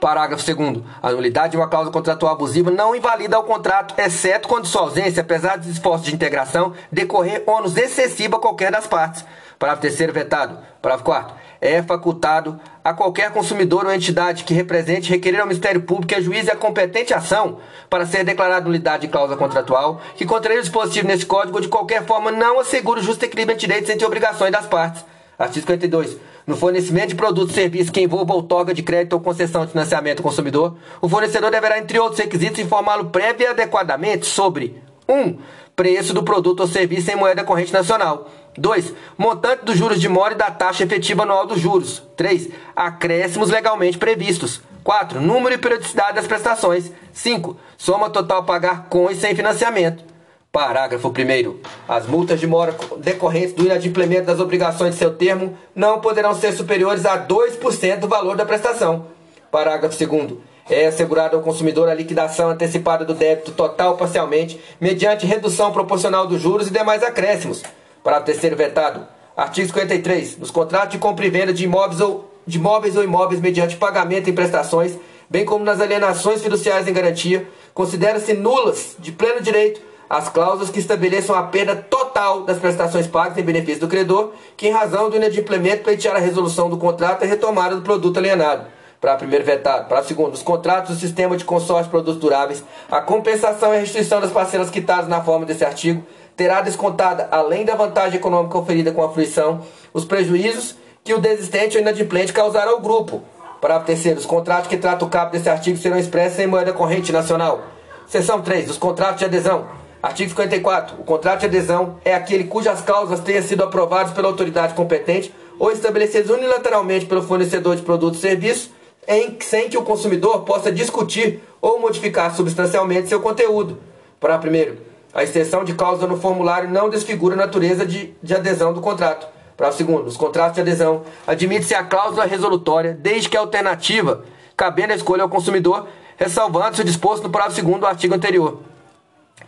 Speaker 1: Parágrafo 2 A nulidade de uma cláusula contratual abusiva não invalida o contrato, exceto quando sua ausência, apesar dos esforços de integração, decorrer ônus excessivo a qualquer das partes. Parágrafo 3 vetado. Parágrafo 4 É facultado a qualquer consumidor ou entidade que represente requerer ao Ministério Público que ajuize a competente ação para ser declarada nulidade de cláusula contratual que contraria o dispositivo nesse código de qualquer forma não assegura o justo equilíbrio entre direitos entre obrigações das partes. Artigo 52. No fornecimento de produtos e serviços que envolvam outorga de crédito ou concessão de financiamento ao consumidor, o fornecedor deverá, entre outros requisitos, informá-lo prévio e adequadamente sobre 1. Um, preço do produto ou serviço em moeda corrente nacional. 2. Montante dos juros de mora e da taxa efetiva anual dos juros. 3. Acréscimos legalmente previstos. 4. Número e periodicidade das prestações. 5. Soma total a pagar com e sem financiamento. Parágrafo 1. As multas de mora decorrentes do inadimplemento das obrigações de seu termo não poderão ser superiores a 2% do valor da prestação. Parágrafo 2. É assegurada ao consumidor a liquidação antecipada do débito total ou parcialmente, mediante redução proporcional dos juros e demais acréscimos. Parágrafo 3. Vetado. Artigo 53. Nos contratos de compra e venda de imóveis ou, de imóveis, ou imóveis mediante pagamento em prestações, bem como nas alienações fiduciárias em garantia, considera-se nulas, de pleno direito, as cláusulas que estabeleçam a perda total das prestações pagas em benefício do credor, que em razão do inadimplemento pleitear a resolução do contrato e retomada do produto alienado. Para primeiro vetado. Para segundo, os contratos do sistema de consórcio de produtos duráveis, a compensação e restituição das parcelas quitadas na forma desse artigo terá descontada, além da vantagem econômica oferida com a fruição, os prejuízos que o desistente ou inadimplente causará ao grupo. Para terceiro, os contratos que tratam o cabo desse artigo serão expressos em moeda corrente nacional. Seção 3. Os contratos de adesão. Artigo 54. O contrato de adesão é aquele cujas cláusulas tenham sido aprovadas pela autoridade competente ou estabelecidas unilateralmente pelo fornecedor de produtos e serviços, em, sem que o consumidor possa discutir ou modificar substancialmente seu conteúdo. Para primeiro, a extensão de cláusula no formulário não desfigura a natureza de, de adesão do contrato. Para segundo, os contratos de adesão admite-se a cláusula resolutória, desde que a alternativa, cabendo a escolha ao consumidor, ressalvando-se o disposto no parágrafo segundo do artigo anterior.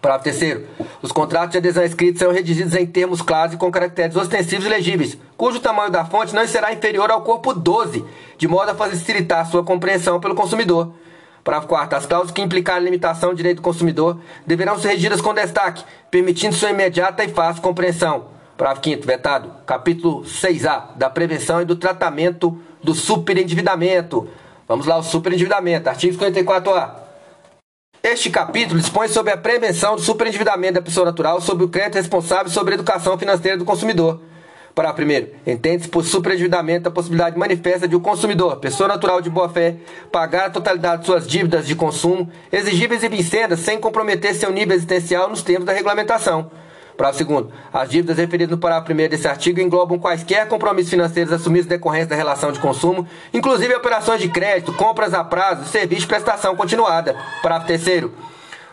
Speaker 1: Parágrafo terceiro. Os contratos de adesão escritos são redigidos em termos claros e com caracteres ostensivos e legíveis, cujo tamanho da fonte não será inferior ao corpo 12, de modo a facilitar sua compreensão pelo consumidor. Parágrafo 4. As cláusulas que implicarem limitação do direito do consumidor deverão ser regidas com destaque, permitindo sua imediata e fácil compreensão. Parágrafo 5. Vetado. Capítulo 6A. Da prevenção e do tratamento do superendividamento. Vamos lá, o superendividamento. Artigo 54A. Este capítulo dispõe sobre a prevenção do superendividamento da pessoa natural, sobre o crédito responsável sobre a educação financeira do consumidor. Para primeiro, entende-se por superendividamento a possibilidade manifesta de o um consumidor, pessoa natural de boa fé, pagar a totalidade de suas dívidas de consumo, exigíveis e vincendas, sem comprometer seu nível existencial nos termos da regulamentação. Parágrafo segundo. As dívidas referidas no parágrafo primeiro desse artigo englobam quaisquer compromissos financeiros assumidos em decorrência da relação de consumo, inclusive operações de crédito, compras a prazo, serviço de prestação continuada. Parágrafo terceiro.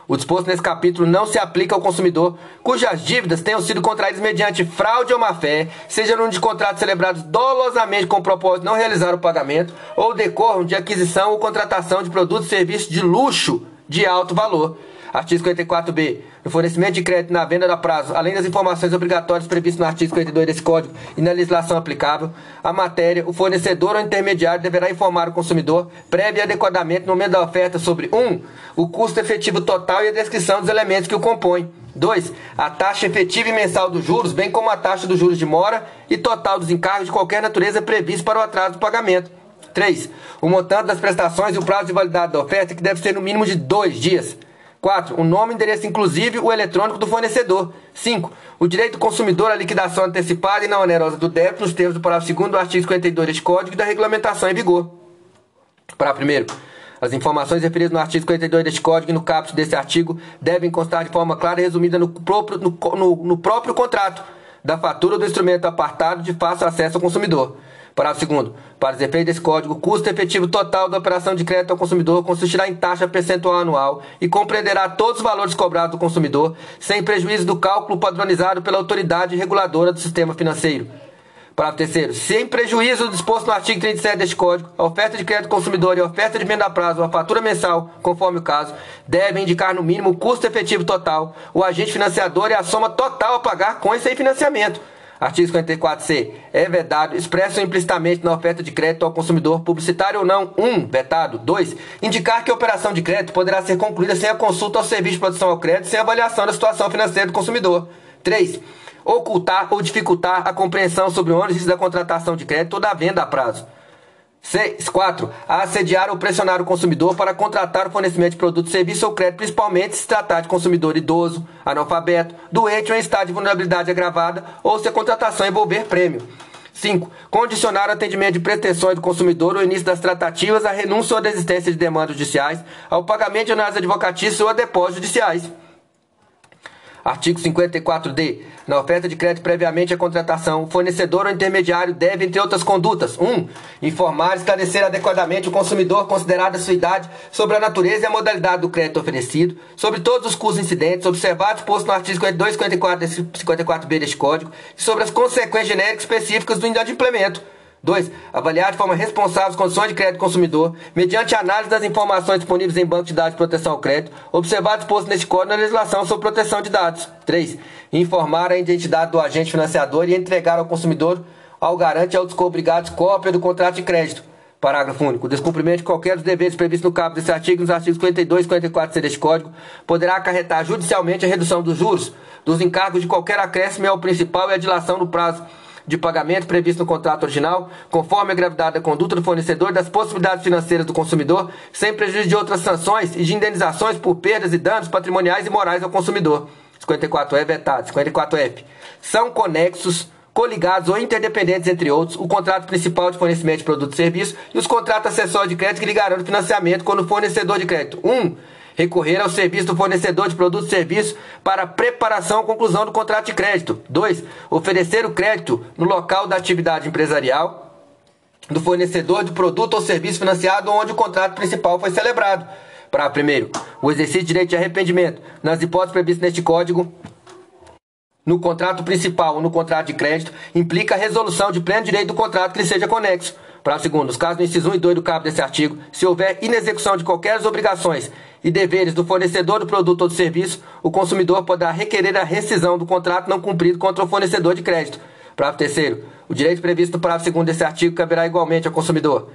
Speaker 1: O disposto nesse capítulo não se aplica ao consumidor cujas dívidas tenham sido contraídas mediante fraude ou má-fé, seja no de contratos celebrados dolosamente com o propósito de não realizar o pagamento, ou decorram de aquisição ou contratação de produtos e serviços de luxo de alto valor. Artigo 54b. No fornecimento de crédito na venda da prazo, além das informações obrigatórias previstas no artigo 52 desse Código e na legislação aplicável, a matéria, o fornecedor ou intermediário deverá informar o consumidor, prévio e adequadamente no momento da oferta, sobre 1. Um, o custo efetivo total e a descrição dos elementos que o compõem. 2. A taxa efetiva e mensal dos juros, bem como a taxa dos juros de mora e total dos encargos de qualquer natureza previsto para o atraso do pagamento. 3. O montante das prestações e o prazo de validade da oferta, que deve ser no mínimo de dois dias. 4. O nome, endereço inclusive o eletrônico do fornecedor. 5. O direito do consumidor à liquidação antecipada e não onerosa do débito nos termos do parágrafo 2 do artigo 52 deste Código e da regulamentação em vigor. Parágrafo 1 as informações referidas no artigo 52 deste Código e no caput desse artigo devem constar de forma clara e resumida no próprio, no, no, no próprio contrato da fatura do instrumento apartado de fácil acesso ao consumidor. Parágrafo 2 Para os efeitos desse código, o custo efetivo total da operação de crédito ao consumidor consistirá em taxa percentual anual e compreenderá todos os valores cobrados do consumidor, sem prejuízo do cálculo padronizado pela autoridade reguladora do sistema financeiro. Parágrafo 3 Sem prejuízo do disposto no artigo 37 deste Código, a oferta de crédito ao consumidor e a oferta de venda a prazo ou a fatura mensal, conforme o caso, devem indicar no mínimo o custo efetivo total, o agente financiador e a soma total a pagar com esse financiamento Artigo 54C. É vedado, expresso implicitamente na oferta de crédito ao consumidor, publicitário ou não. 1. Um, vetado. 2. Indicar que a operação de crédito poderá ser concluída sem a consulta ao serviço de produção ao crédito, sem avaliação da situação financeira do consumidor. 3. Ocultar ou dificultar a compreensão sobre o ônus da contratação de crédito ou da venda a prazo. 6. 4. A assediar ou pressionar o consumidor para contratar o fornecimento de produto, serviço ou crédito, principalmente se tratar de consumidor idoso, analfabeto, doente ou em estado de vulnerabilidade agravada ou se a contratação envolver prêmio. 5. Condicionar o atendimento de pretensões do consumidor ou início das tratativas à renúncia ou desistência de demandas judiciais, ao pagamento de honorários advocatícios ou a depósitos judiciais. Artigo 54D. Na oferta de crédito previamente à contratação, o fornecedor ou intermediário deve, entre outras condutas, 1. Um, informar e esclarecer adequadamente o consumidor considerado a sua idade sobre a natureza e a modalidade do crédito oferecido, sobre todos os custos incidentes, observados posto no artigo 52 e 54 54B deste Código, e sobre as consequências genéricas específicas do inadimplemento. 2. Avaliar de forma responsável as condições de crédito do consumidor, mediante análise das informações disponíveis em banco de dados de proteção ao crédito, observado disposto neste código na legislação sobre proteção de dados. 3. Informar a identidade do agente financiador e entregar ao consumidor, ao garante e aos obrigados cópia do contrato de crédito. Parágrafo único. O descumprimento de qualquer dos deveres previstos no caput desse artigo nos artigos 52 e 54 deste Código poderá acarretar judicialmente a redução dos juros, dos encargos de qualquer acréscimo ao principal e a dilação do prazo de pagamento previsto no contrato original, conforme a gravidade da conduta do fornecedor e das possibilidades financeiras do consumidor, sem prejuízo de outras sanções e de indenizações por perdas e danos patrimoniais e morais ao consumidor. 54 é vetado. 54F. São conexos coligados ou interdependentes entre outros, o contrato principal de fornecimento de produto e serviço e os contratos acessórios de crédito que ligarão o financiamento quando o fornecedor de crédito 1. Um, recorrer ao serviço do fornecedor de produtos e serviços para preparação e conclusão do contrato de crédito. 2. Oferecer o crédito no local da atividade empresarial do fornecedor de produto ou serviço financiado onde o contrato principal foi celebrado. Para primeiro, o exercício de direito de arrependimento nas hipóteses previstas neste código no contrato principal ou no contrato de crédito implica a resolução de pleno direito do contrato que lhe seja conexo. Para segundo, os casos do inciso 1 e 2 do cabo desse artigo, se houver inexecução de qualquer das obrigações e deveres do fornecedor do produto ou do serviço, o consumidor poderá requerer a rescisão do contrato não cumprido contra o fornecedor de crédito. Parágrafo terceiro, o direito previsto no parágrafo segundo desse artigo caberá igualmente ao consumidor.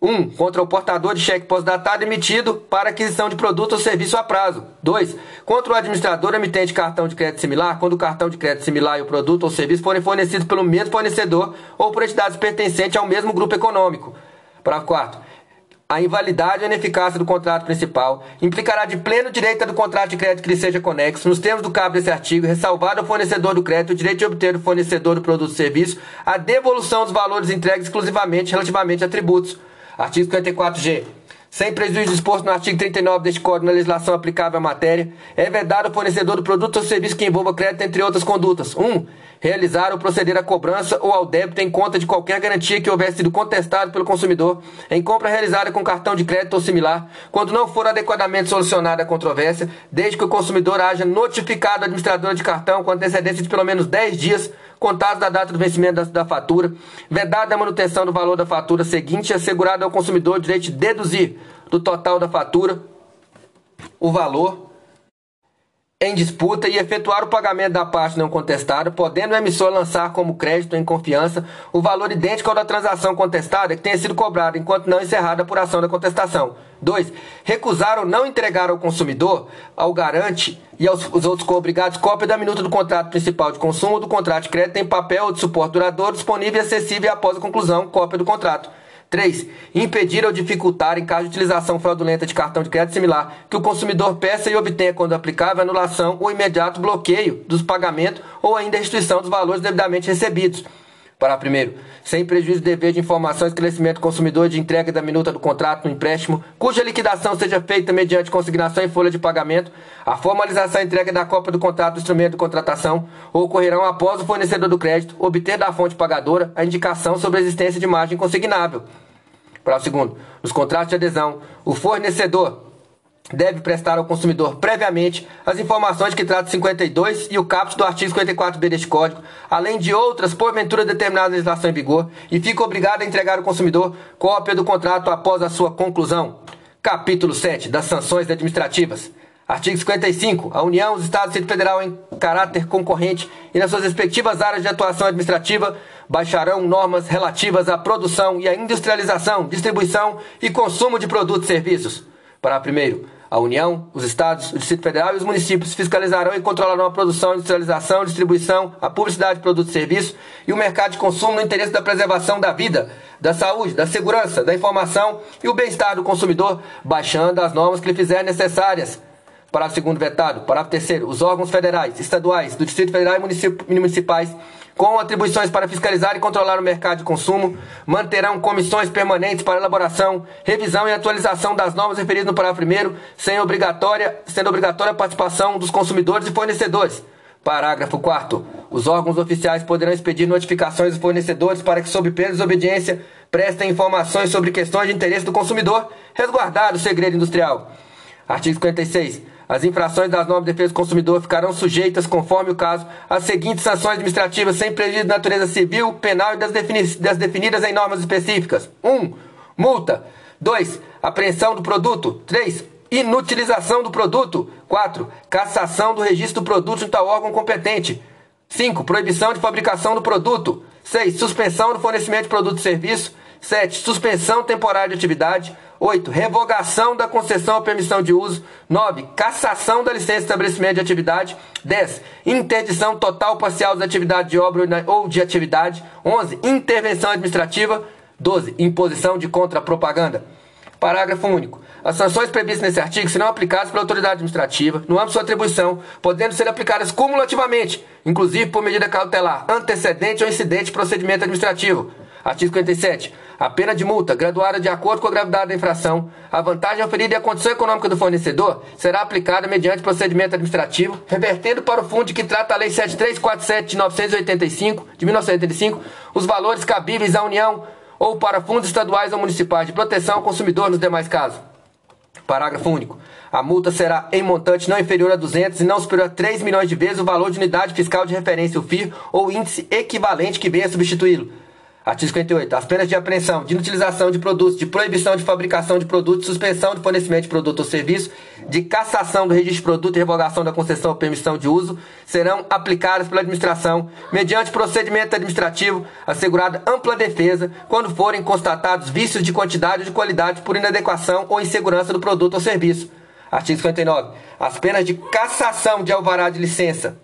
Speaker 1: 1. Um, contra o portador de cheque pós-datado emitido para aquisição de produto ou serviço a prazo. 2. Contra o administrador emitente de cartão de crédito similar, quando o cartão de crédito similar e o produto ou serviço forem fornecidos pelo mesmo fornecedor ou por entidades pertencentes ao mesmo grupo econômico. Parágrafo 4 a invalidade ou ineficácia do contrato principal implicará de pleno direito do contrato de crédito que lhe seja conexo, nos termos do cabo desse artigo, ressalvado ao fornecedor do crédito o direito de obter do fornecedor do produto ou serviço a devolução dos valores entregues exclusivamente relativamente a tributos. Artigo 54G. Sem prejuízo disposto no artigo 39 deste Código na legislação aplicável à matéria, é vedado ao fornecedor do produto ou serviço que envolva crédito, entre outras condutas. 1. Um, realizar ou proceder à cobrança ou ao débito em conta de qualquer garantia que houvesse sido contestado pelo consumidor em compra realizada com cartão de crédito ou similar, quando não for adequadamente solucionada a controvérsia, desde que o consumidor haja notificado a administradora de cartão com antecedência de pelo menos 10 dias contados da data do vencimento da, da, fatura, vedada a manutenção do valor da fatura seguinte e assegurado ao consumidor o direito de deduzir do total da fatura o valor em disputa e efetuar o pagamento da parte não contestada, podendo o emissor lançar como crédito em confiança o valor idêntico ao da transação contestada que tenha sido cobrado enquanto não encerrada a apuração da contestação. 2. Recusar ou não entregar ao consumidor, ao garante e aos outros co-obrigados cópia da minuta do contrato principal de consumo ou do contrato de crédito em papel ou de suporte duradouro disponível e acessível após a conclusão, cópia do contrato. 3. Impedir ou dificultar, em caso de utilização fraudulenta de cartão de crédito similar, que o consumidor peça e obtenha, quando aplicável, anulação ou imediato bloqueio dos pagamentos ou ainda restituição dos valores devidamente recebidos. Para primeiro, sem prejuízo do dever de informação esclarecimento do consumidor de entrega da minuta do contrato no empréstimo, cuja liquidação seja feita mediante consignação em folha de pagamento, a formalização e entrega da cópia do contrato do instrumento de contratação ocorrerão após o fornecedor do crédito obter da fonte pagadora a indicação sobre a existência de margem consignável. Para o segundo, nos contratos de adesão, o fornecedor deve prestar ao consumidor previamente as informações que trata 52 e o caput do artigo 54b deste Código, além de outras porventura determinadas na legislação em vigor, e fica obrigado a entregar ao consumidor cópia do contrato após a sua conclusão. Capítulo 7 das sanções administrativas. Artigo 55. A União, os Estados e o Distrito Federal, em caráter concorrente e nas suas respectivas áreas de atuação administrativa, baixarão normas relativas à produção e à industrialização, distribuição e consumo de produtos e serviços. Para primeiro, a União, os Estados, o Distrito Federal e os municípios fiscalizarão e controlarão a produção, industrialização, distribuição, a publicidade de produtos e serviços e o mercado de consumo no interesse da preservação da vida, da saúde, da segurança, da informação e o bem-estar do consumidor, baixando as normas que lhe fizerem necessárias Parágrafo segundo vetado. Parágrafo terceiro. Os órgãos federais, estaduais, do Distrito Federal e municipais, com atribuições para fiscalizar e controlar o mercado de consumo, manterão comissões permanentes para elaboração, revisão e atualização das normas referidas no parágrafo primeiro, sem obrigatória, sendo obrigatória a participação dos consumidores e fornecedores. Parágrafo 4 Os órgãos oficiais poderão expedir notificações aos fornecedores para que, sob pena de desobediência, prestem informações sobre questões de interesse do consumidor, resguardado o segredo industrial. Artigo 56. As infrações das normas de defesa do consumidor ficarão sujeitas, conforme o caso, às seguintes sanções administrativas sem prejuízo de natureza civil, penal e das, defini das definidas em normas específicas: 1. Um, multa. 2. Apreensão do produto. 3. Inutilização do produto. 4. Cassação do registro do produto junto ao órgão competente. 5. Proibição de fabricação do produto. 6. Suspensão do fornecimento de produto e serviço. 7. Suspensão temporária de atividade. 8. Revogação da concessão ou permissão de uso. 9. Cassação da licença de estabelecimento de atividade. 10. Interdição total ou parcial da atividade de obra ou de atividade. 11. Intervenção administrativa. 12. Imposição de contrapropaganda. Parágrafo único. As sanções previstas nesse artigo serão aplicadas pela autoridade administrativa no âmbito de sua atribuição, podendo ser aplicadas cumulativamente, inclusive por medida cautelar, antecedente ou incidente de procedimento administrativo. Artigo 57. A pena de multa, graduada de acordo com a gravidade da infração, a vantagem oferida e a condição econômica do fornecedor será aplicada mediante procedimento administrativo, revertendo para o fundo de que trata a Lei 7347 de 1985, de 1985, os valores cabíveis à União ou para fundos estaduais ou municipais de proteção ao consumidor nos demais casos. Parágrafo único. A multa será em montante não inferior a 200 e não superior a 3 milhões de vezes o valor de unidade fiscal de referência, o FIR, ou índice equivalente que venha substituí-lo Artigo 58. As penas de apreensão, de inutilização de produtos, de proibição de fabricação de produtos, suspensão de fornecimento de produto ou serviço, de cassação do registro de produto e revogação da concessão ou permissão de uso serão aplicadas pela administração mediante procedimento administrativo, assegurada ampla defesa quando forem constatados vícios de quantidade ou de qualidade por inadequação ou insegurança do produto ou serviço. Artigo 59. As penas de cassação de alvará de licença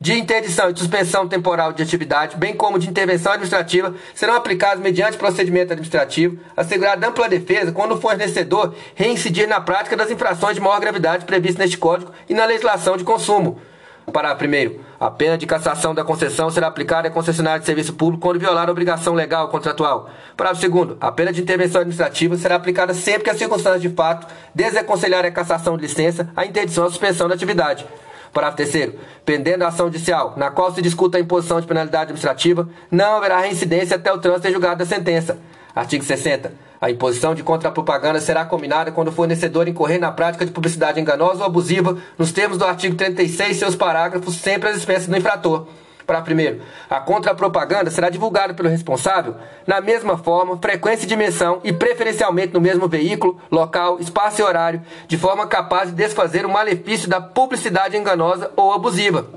Speaker 1: de interdição e suspensão temporal de atividade, bem como de intervenção administrativa, serão aplicados mediante procedimento administrativo, assegurada ampla defesa quando o fornecedor reincidir na prática das infrações de maior gravidade previstas neste Código e na legislação de consumo. Parágrafo 1. A pena de cassação da concessão será aplicada a concessionário de serviço público quando violar a obrigação legal contratual. Parágrafo 2. A pena de intervenção administrativa será aplicada sempre que as circunstâncias de fato desaconselharem a cassação de licença, a interdição ou a suspensão da atividade. Parágrafo 3. Pendendo a ação judicial na qual se discuta a imposição de penalidade administrativa, não haverá reincidência até o trânsito em julgado da sentença. Artigo 60. A imposição de contrapropaganda será combinada quando o fornecedor incorrer na prática de publicidade enganosa ou abusiva, nos termos do artigo 36 e seus parágrafos, sempre às expensas do infrator. Para primeiro, a contrapropaganda será divulgada pelo responsável na mesma forma, frequência e dimensão e preferencialmente no mesmo veículo, local, espaço e horário, de forma capaz de desfazer o malefício da publicidade enganosa ou abusiva.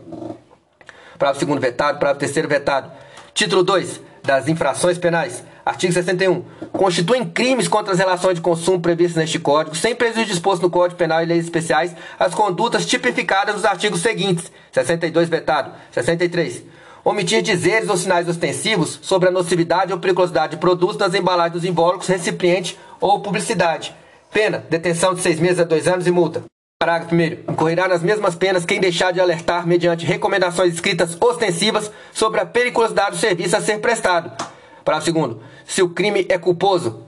Speaker 1: Parágrafo segundo vetado, parágrafo terceiro vetado. Título 2 das infrações penais. Artigo 61. Constituem crimes contra as relações de consumo previstas neste Código, sem prejuízo disposto no Código Penal e leis especiais, as condutas tipificadas nos artigos seguintes: 62 vetado, 63. Omitir dizeres ou sinais ostensivos sobre a nocividade ou periculosidade de produtos nas embalagens dos invólucros, recipiente ou publicidade. Pena: detenção de seis meses a dois anos e multa. Parágrafo 1. Incorrerá nas mesmas penas quem deixar de alertar mediante recomendações escritas ostensivas sobre a periculosidade do serviço a ser prestado. Parágrafo 2. Se o crime é culposo,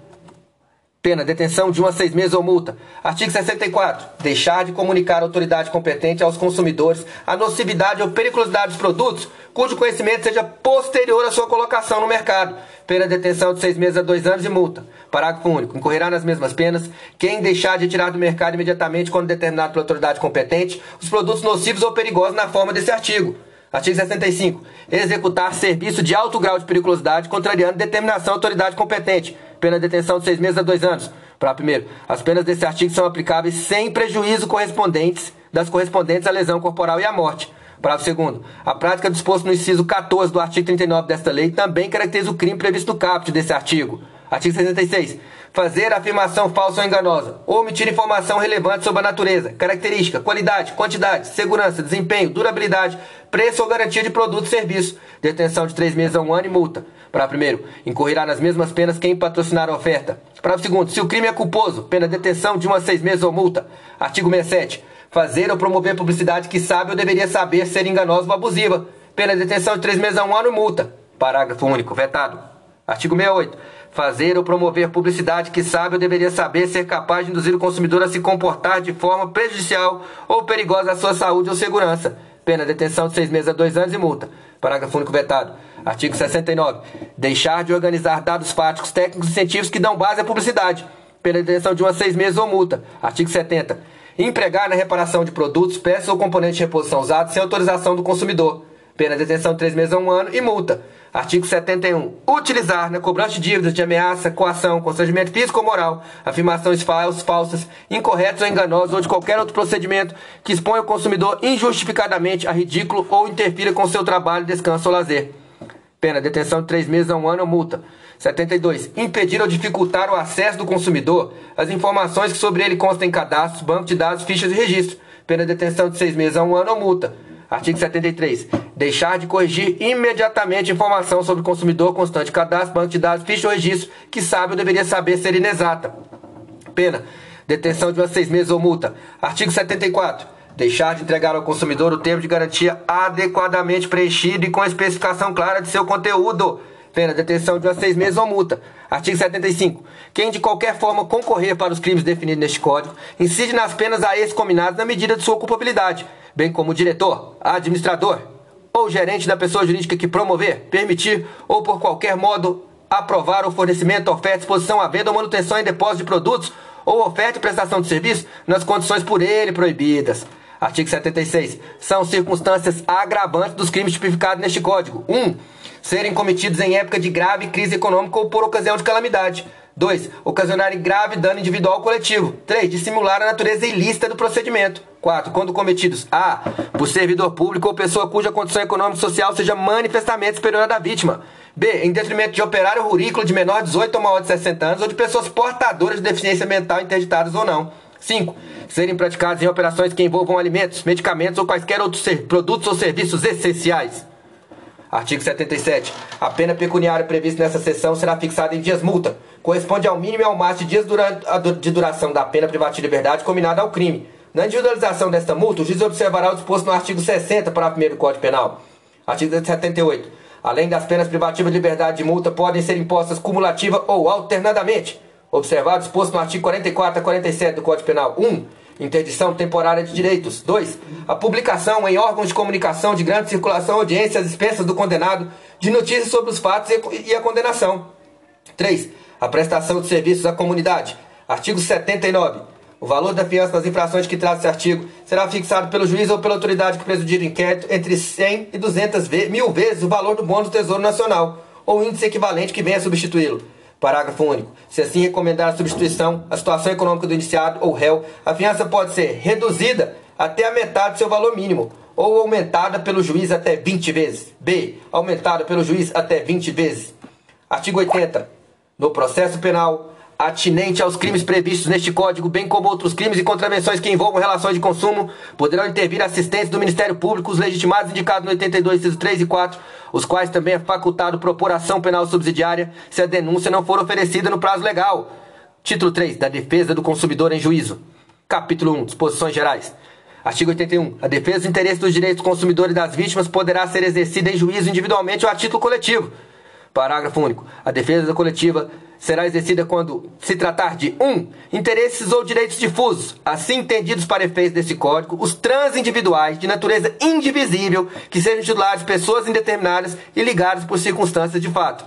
Speaker 1: pena detenção de 1 a 6 meses ou multa. Artigo 64. Deixar de comunicar à autoridade competente aos consumidores a nocividade ou periculosidade dos produtos cujo conhecimento seja posterior à sua colocação no mercado. Pena detenção de 6 meses a 2 anos e multa. Parágrafo único. Incorrerá nas mesmas penas quem deixar de tirar do mercado imediatamente quando determinado pela autoridade competente os produtos nocivos ou perigosos na forma desse artigo. Artigo 65. Executar serviço de alto grau de periculosidade, contrariando determinação da autoridade competente. Pena de detenção de seis meses a dois anos. Para primeiro, as penas desse artigo são aplicáveis sem prejuízo correspondentes das correspondentes à lesão corporal e à morte. Parágrafo segundo. A prática disposta no inciso 14 do artigo 39 desta lei também caracteriza o crime previsto no caput desse artigo. Artigo 66 fazer afirmação falsa ou enganosa, ou omitir informação relevante sobre a natureza, característica, qualidade, quantidade, segurança, desempenho, durabilidade, preço ou garantia de produto e serviço, detenção de três meses a um ano e multa. Para primeiro, incorrerá nas mesmas penas quem patrocinar a oferta. Para segundo, se o crime é culposo, pena de detenção de um a seis meses ou multa. Artigo 67. Fazer ou promover publicidade que sabe ou deveria saber ser enganosa ou abusiva. Pena de detenção de três meses a um ano e multa. Parágrafo único. Vetado. Artigo 68 fazer ou promover publicidade que sabe ou deveria saber ser capaz de induzir o consumidor a se comportar de forma prejudicial ou perigosa à sua saúde ou segurança. Pena detenção de seis meses a dois anos e multa. Parágrafo único vetado. Artigo 69. Deixar de organizar dados fáticos, técnicos e científicos que dão base à publicidade. Pena de detenção de um a seis meses ou multa. Artigo 70. Empregar na reparação de produtos, peças ou componentes de reposição usados sem autorização do consumidor. Pena de detenção de três meses a um ano e multa. Artigo 71. Utilizar na cobrança de dívidas de ameaça, coação, constrangimento físico ou moral, afirmações falsas, incorretas ou enganosas ou de qualquer outro procedimento que exponha o consumidor injustificadamente a ridículo ou interfira com seu trabalho, descanso ou lazer. Pena, detenção de três meses a um ano ou multa. 72. Impedir ou dificultar o acesso do consumidor às informações que sobre ele constam em cadastros, banco de dados, fichas e registros. Pena, detenção de seis meses a um ano ou multa. Artigo 73. Deixar de corrigir imediatamente informação sobre o consumidor constante, cadastro, banco de dados, ficha ou registro que sabe ou deveria saber ser inexata. Pena. Detenção de seis meses ou multa. Artigo 74. Deixar de entregar ao consumidor o termo de garantia adequadamente preenchido e com especificação clara de seu conteúdo. Pena, detenção de seis meses ou multa. Artigo 75. Quem de qualquer forma concorrer para os crimes definidos neste Código, incide nas penas a esse combinadas na medida de sua culpabilidade bem como o diretor, administrador ou gerente da pessoa jurídica que promover, permitir ou por qualquer modo aprovar o fornecimento, oferta, exposição à venda ou manutenção em depósito de produtos ou oferta e prestação de serviço nas condições por ele proibidas. Artigo 76. São circunstâncias agravantes dos crimes tipificados neste Código. 1. Um, serem cometidos em época de grave crise econômica ou por ocasião de calamidade. 2. Ocasionarem grave dano individual ou coletivo. 3. Dissimular a natureza ilícita do procedimento. 4. Quando cometidos A. Por servidor público ou pessoa cuja condição econômica e social seja manifestamente superior à da vítima. B. Em detrimento de operário rurículo de menor de 18 ou maior de 60 anos ou de pessoas portadoras de deficiência mental interditadas ou não. 5. Serem praticados em operações que envolvam alimentos, medicamentos ou quaisquer outros produtos ou serviços essenciais. Artigo 77. A pena pecuniária prevista nessa seção será fixada em dias multa. Corresponde ao mínimo e ao máximo de dias de duração da pena privativa de liberdade combinada ao crime. Na individualização desta multa, o juiz observará o disposto no artigo 60, parágrafo 1 do Código Penal. Artigo 78. Além das penas privativas de liberdade de multa, podem ser impostas cumulativa ou alternadamente. Observado o disposto no artigo 44 a 47 do Código Penal. 1. Interdição temporária de direitos. 2. A publicação em órgãos de comunicação de grande circulação, audiência às expensas do condenado de notícias sobre os fatos e a condenação. 3. A prestação de serviços à comunidade. Artigo 79. O valor da fiança nas infrações que traz esse artigo será fixado pelo juiz ou pela autoridade que presidir o inquérito entre 100 e 200 mil vezes o valor do bônus do Tesouro Nacional, ou índice equivalente que venha substituí-lo. Parágrafo único. Se assim recomendar a substituição, a situação econômica do indiciado ou réu, a fiança pode ser reduzida até a metade do seu valor mínimo, ou aumentada pelo juiz até 20 vezes. B. Aumentada pelo juiz até 20 vezes. Artigo 80. No processo penal, atinente aos crimes previstos neste Código, bem como outros crimes e contravenções que envolvam relações de consumo, poderão intervir assistentes do Ministério Público, os legitimados indicados no 82, inciso 3 e 4, os quais também é facultado propor ação penal subsidiária se a denúncia não for oferecida no prazo legal. Título 3. Da defesa do consumidor em juízo. Capítulo 1. Disposições gerais. Artigo 81. A defesa dos interesses dos direitos do consumidor e das vítimas poderá ser exercida em juízo individualmente ou a título coletivo. Parágrafo único. A defesa coletiva será exercida quando se tratar de 1. Um, interesses ou direitos difusos, assim entendidos para efeitos desse código, os transindividuais de natureza indivisível que sejam titulares pessoas indeterminadas e ligadas por circunstâncias de fato.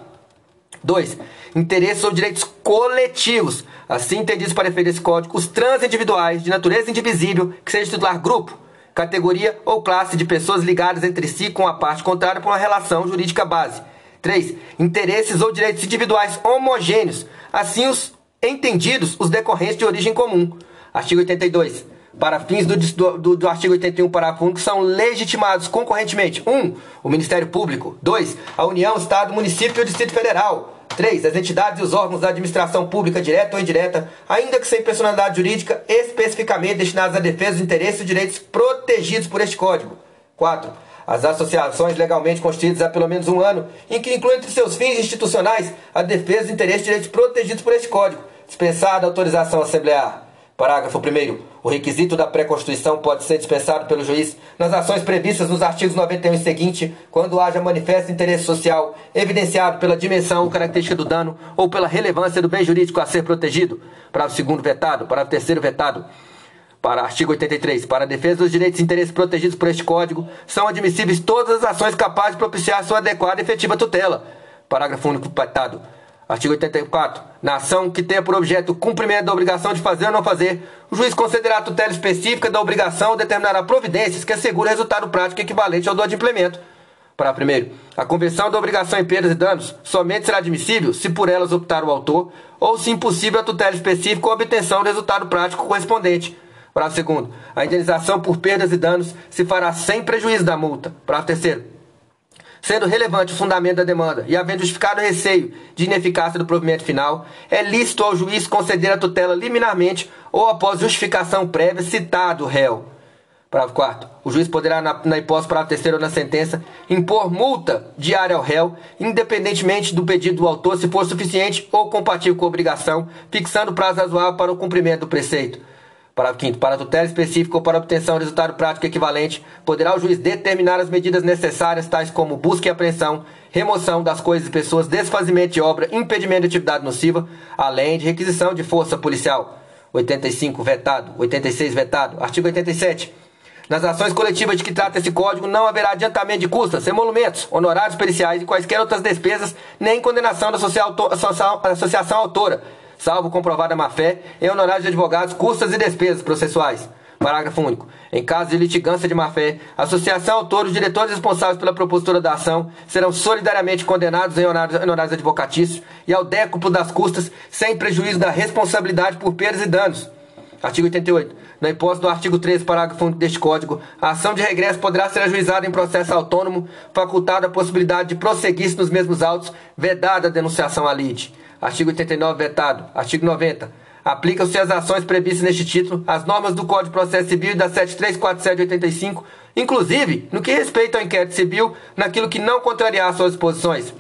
Speaker 1: 2. Interesses ou direitos coletivos, assim entendidos para efeitos desse código, os transindividuais de natureza indivisível que sejam titular grupo, categoria ou classe de pessoas ligadas entre si com a parte contrária por uma relação jurídica base. 3. Interesses ou direitos individuais homogêneos, assim os entendidos os decorrentes de origem comum. Artigo 82. Para fins do, do, do artigo 81, parágrafo único, são legitimados concorrentemente 1. Um, o Ministério Público. 2. A União, Estado, Município e o Distrito Federal. 3. As entidades e os órgãos da administração pública, direta ou indireta, ainda que sem personalidade jurídica, especificamente destinados à defesa dos interesses e direitos protegidos por este Código. 4 as associações legalmente constituídas há pelo menos um ano, em que inclui entre seus fins institucionais a defesa dos interesses e direitos protegidos por este Código, dispensada a autorização assemblear. Parágrafo 1. O requisito da pré-constituição pode ser dispensado pelo juiz nas ações previstas nos artigos 91 e seguinte, quando haja manifesto interesse social evidenciado pela dimensão ou característica do dano ou pela relevância do bem jurídico a ser protegido. Parágrafo 2 vetado. Parágrafo 3 vetado. Para artigo 83, para a defesa dos direitos e interesses protegidos por este Código, são admissíveis todas as ações capazes de propiciar sua adequada e efetiva tutela. Parágrafo único petado. Artigo 84. Na ação que tenha por objeto o cumprimento da obrigação de fazer ou não fazer, o juiz concederá a tutela específica da obrigação ou determinará providências que assegurem resultado prático equivalente ao do adimplemento. Para primeiro, a conversão da obrigação em perdas e danos somente será admissível se por elas optar o autor, ou se impossível a tutela específica ou obtenção do resultado prático correspondente Parágrafo segundo, a indenização por perdas e danos se fará sem prejuízo da multa. Parágrafo terceiro, sendo relevante o fundamento da demanda e havendo justificado receio de ineficácia do provimento final, é lícito ao juiz conceder a tutela liminarmente ou após justificação prévia citado o réu. Parágrafo 4. O juiz poderá, na, na hipótese parágrafo terceiro ou na sentença, impor multa diária ao réu, independentemente do pedido do autor, se for suficiente ou compatível com a obrigação, fixando prazo razoável para o cumprimento do preceito. Parágrafo 5 Para tutela específica ou para obtenção de resultado prático equivalente, poderá o juiz determinar as medidas necessárias, tais como busca e apreensão, remoção das coisas e pessoas, desfazimento de obra, impedimento de atividade nociva, além de requisição de força policial. 85 vetado. 86 vetado. Artigo 87. Nas ações coletivas de que trata esse código, não haverá adiantamento de custas, emolumentos, honorários periciais e quaisquer outras despesas, nem condenação da associação autora salvo comprovada má-fé, em honorários de advogados, custas e despesas processuais. Parágrafo único. Em caso de litigância de má-fé, a associação autor os diretores responsáveis pela propositura da ação serão solidariamente condenados em honorários, advocatícios e ao décuplo das custas, sem prejuízo da responsabilidade por perdas e danos. Artigo 88. Na hipótese do artigo 13, parágrafo único deste Código, a ação de regresso poderá ser ajuizada em processo autônomo, facultada a possibilidade de prosseguir-se nos mesmos autos, vedada a denunciação à lide. Artigo 89 vetado. Artigo 90. Aplicam-se as ações previstas neste título as normas do Código de Processo Civil e da 7347 de 85, inclusive no que respeita ao inquérito civil, naquilo que não contrariar suas disposições.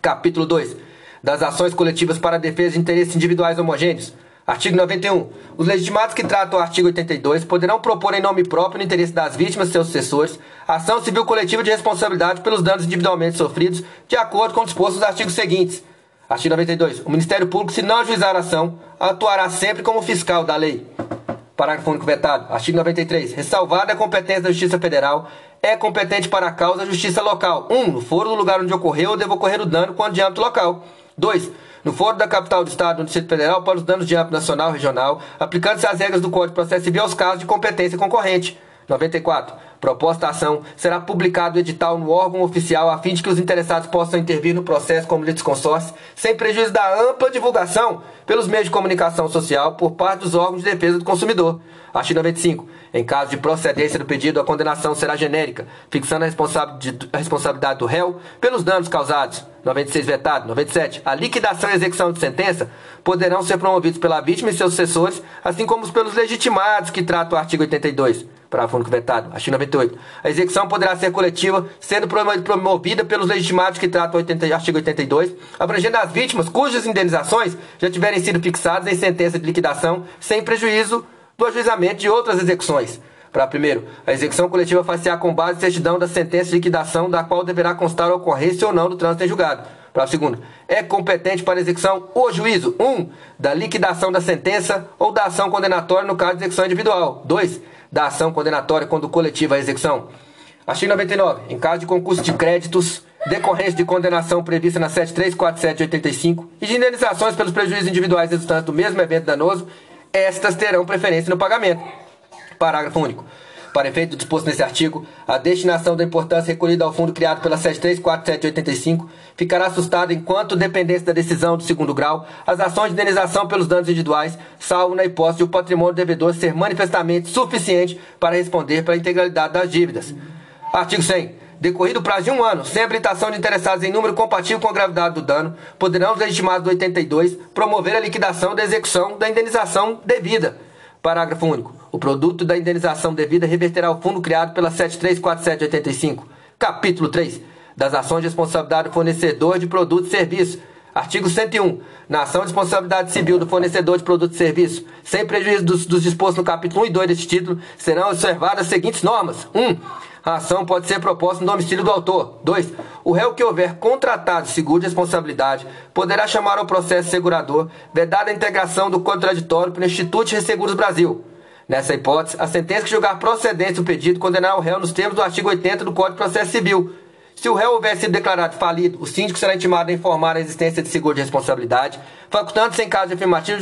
Speaker 1: Capítulo 2. Das ações coletivas para a defesa de interesses individuais homogêneos. Artigo 91. Os legitimados que tratam o artigo 82 poderão propor em nome próprio no interesse das vítimas e seus sucessores ação civil coletiva de responsabilidade pelos danos individualmente sofridos, de acordo com o disposto dos artigos seguintes. Artigo 92. O Ministério Público, se não ajuizar a ação, atuará sempre como fiscal da lei. Parágrafo único vetado. Artigo 93. Ressalvada a competência da Justiça Federal, é competente para a causa a Justiça Local. 1. Um, no foro do lugar onde ocorreu ou deve ocorrer o dano quando de âmbito local. 2 no Foro da Capital do Estado, no Distrito Federal, para os danos de âmbito nacional e regional, aplicando-se as regras do Código de Processo Civil aos casos de competência concorrente. 94. Proposta ação será publicado edital no órgão oficial a fim de que os interessados possam intervir no processo como litisconsórcio, sem prejuízo da ampla divulgação pelos meios de comunicação social por parte dos órgãos de defesa do consumidor. Artigo 95. Em caso de procedência do pedido, a condenação será genérica, fixando a, responsabilidade do réu pelos danos causados. 96 vetado. 97. A liquidação e execução de sentença poderão ser promovidos pela vítima e seus sucessores, assim como pelos legitimados que trata o artigo 82. Parágrafo vetado. Artigo 98. A execução poderá ser coletiva, sendo promovida pelos legitimados que tratam o artigo 82, abrangendo as vítimas cujas indenizações já tiverem sido fixadas em sentença de liquidação, sem prejuízo do ajuizamento de outras execuções. Para primeiro, a execução coletiva far-se-á com base em certidão da sentença de liquidação, da qual deverá constar a ocorrência ou não do trânsito em julgado. Para segundo, é competente para execução o juízo 1. Um, da liquidação da sentença ou da ação condenatória no caso de execução individual. 2. Da ação condenatória quando coletiva a execução. Artigo 99. Em caso de concurso de créditos, decorrência de condenação prevista na 7347 de 85 e de indenizações pelos prejuízos individuais resultantes do mesmo evento danoso estas terão preferência no pagamento. Parágrafo único. Para efeito disposto nesse artigo, a destinação da importância recolhida ao fundo criado pela 734785 ficará assustada enquanto dependência da decisão do segundo grau as ações de indenização pelos danos individuais, salvo na hipótese de o patrimônio do devedor ser manifestamente suficiente para responder pela integralidade das dívidas. Artigo 100. Decorrido o prazo de um ano, sem habilitação de interessados em número compatível com a gravidade do dano, poderão os legitimados do 82 promover a liquidação da execução da indenização devida. Parágrafo único. O produto da indenização devida reverterá ao fundo criado pela 734785. Capítulo 3. Das ações de responsabilidade do fornecedor de produtos e serviços. Artigo 101. Na ação de responsabilidade civil do fornecedor de produto e serviço, sem prejuízo dos, dos dispostos no capítulo 1 e 2 deste título, serão observadas as seguintes normas. 1. Um, a ação pode ser proposta no domicílio do autor. 2. O réu que houver contratado seguro de responsabilidade poderá chamar ao processo segurador, vedada a integração do contraditório pelo Instituto de Resseguros Brasil. Nessa hipótese, a sentença que julgar procedente o pedido condenará o réu nos termos do artigo 80 do Código de Processo Civil. Se o réu houver sido declarado falido, o síndico será intimado a informar a existência de seguro de responsabilidade, facultando-se em caso afirmativo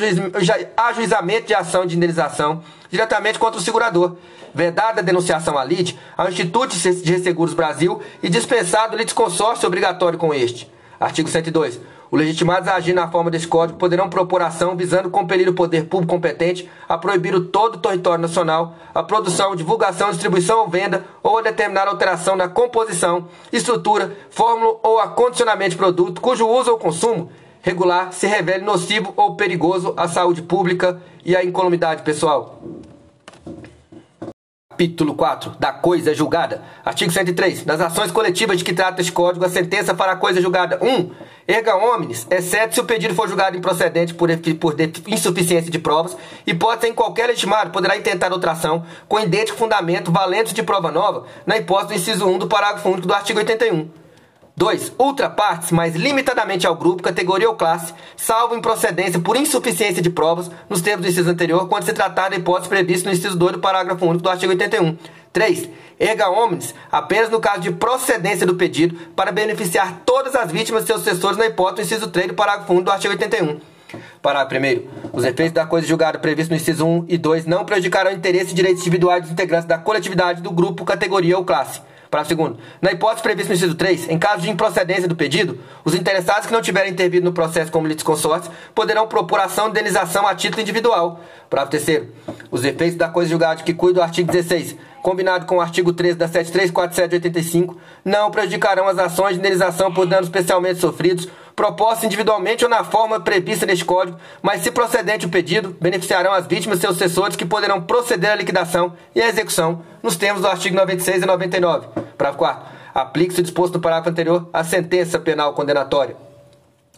Speaker 1: ajuizamento de ação de indenização diretamente contra o segurador, vedada a denunciação à LID ao Instituto de Resseguros Brasil e dispensado o litisconsórcio obrigatório com este. Artigo 102. Os legitimados a agir na forma deste código poderão propor ação visando compelir o poder público competente a proibir o todo o território nacional a produção, divulgação, distribuição ou venda ou a determinar alteração na composição, estrutura, fórmula ou acondicionamento de produto cujo uso ou consumo regular se revele nocivo ou perigoso à saúde pública e à incolumidade pessoal. Capítulo 4 da coisa julgada. Artigo 103. Das ações coletivas de que trata este código, a sentença para a coisa julgada. 1. Um, erga omnes, exceto se o pedido for julgado improcedente por, por insuficiência de provas, e ser em qualquer legitimado, poderá intentar outra ação com idêntico fundamento, valente de prova nova, na hipótese do inciso 1 do parágrafo único do artigo 81. 2. Ultrapartes, mais limitadamente ao grupo, categoria ou classe, salvo improcedência por insuficiência de provas, nos termos do inciso anterior, quando se tratar da hipótese prevista no inciso 2 do parágrafo único do artigo 81. 3. Erga omnes, apenas no caso de procedência do pedido, para beneficiar todas as vítimas e seus sucessores na hipótese do inciso 3 do parágrafo único do artigo 81. Parágrafo 1. Os efeitos da coisa julgada previstos no inciso 1 e 2 não prejudicarão o interesse e direitos individuais dos integrantes da coletividade, do grupo, categoria ou classe. Parágrafo segundo. Na hipótese prevista no inciso 3, em caso de improcedência do pedido, os interessados que não tiverem intervido no processo como litisconsórcio poderão propor ação de indenização a título individual. Parágrafo terceiro. Os efeitos da coisa julgada que cuida do artigo 16 combinado com o artigo 13 da 734785, não prejudicarão as ações de indenização por danos especialmente sofridos, propostas individualmente ou na forma prevista neste Código, mas se procedente o pedido, beneficiarão as vítimas e seus sucessores que poderão proceder à liquidação e à execução nos termos do artigo 96 e 99. Parágrafo 4. Aplique-se o disposto no parágrafo anterior à sentença penal condenatória.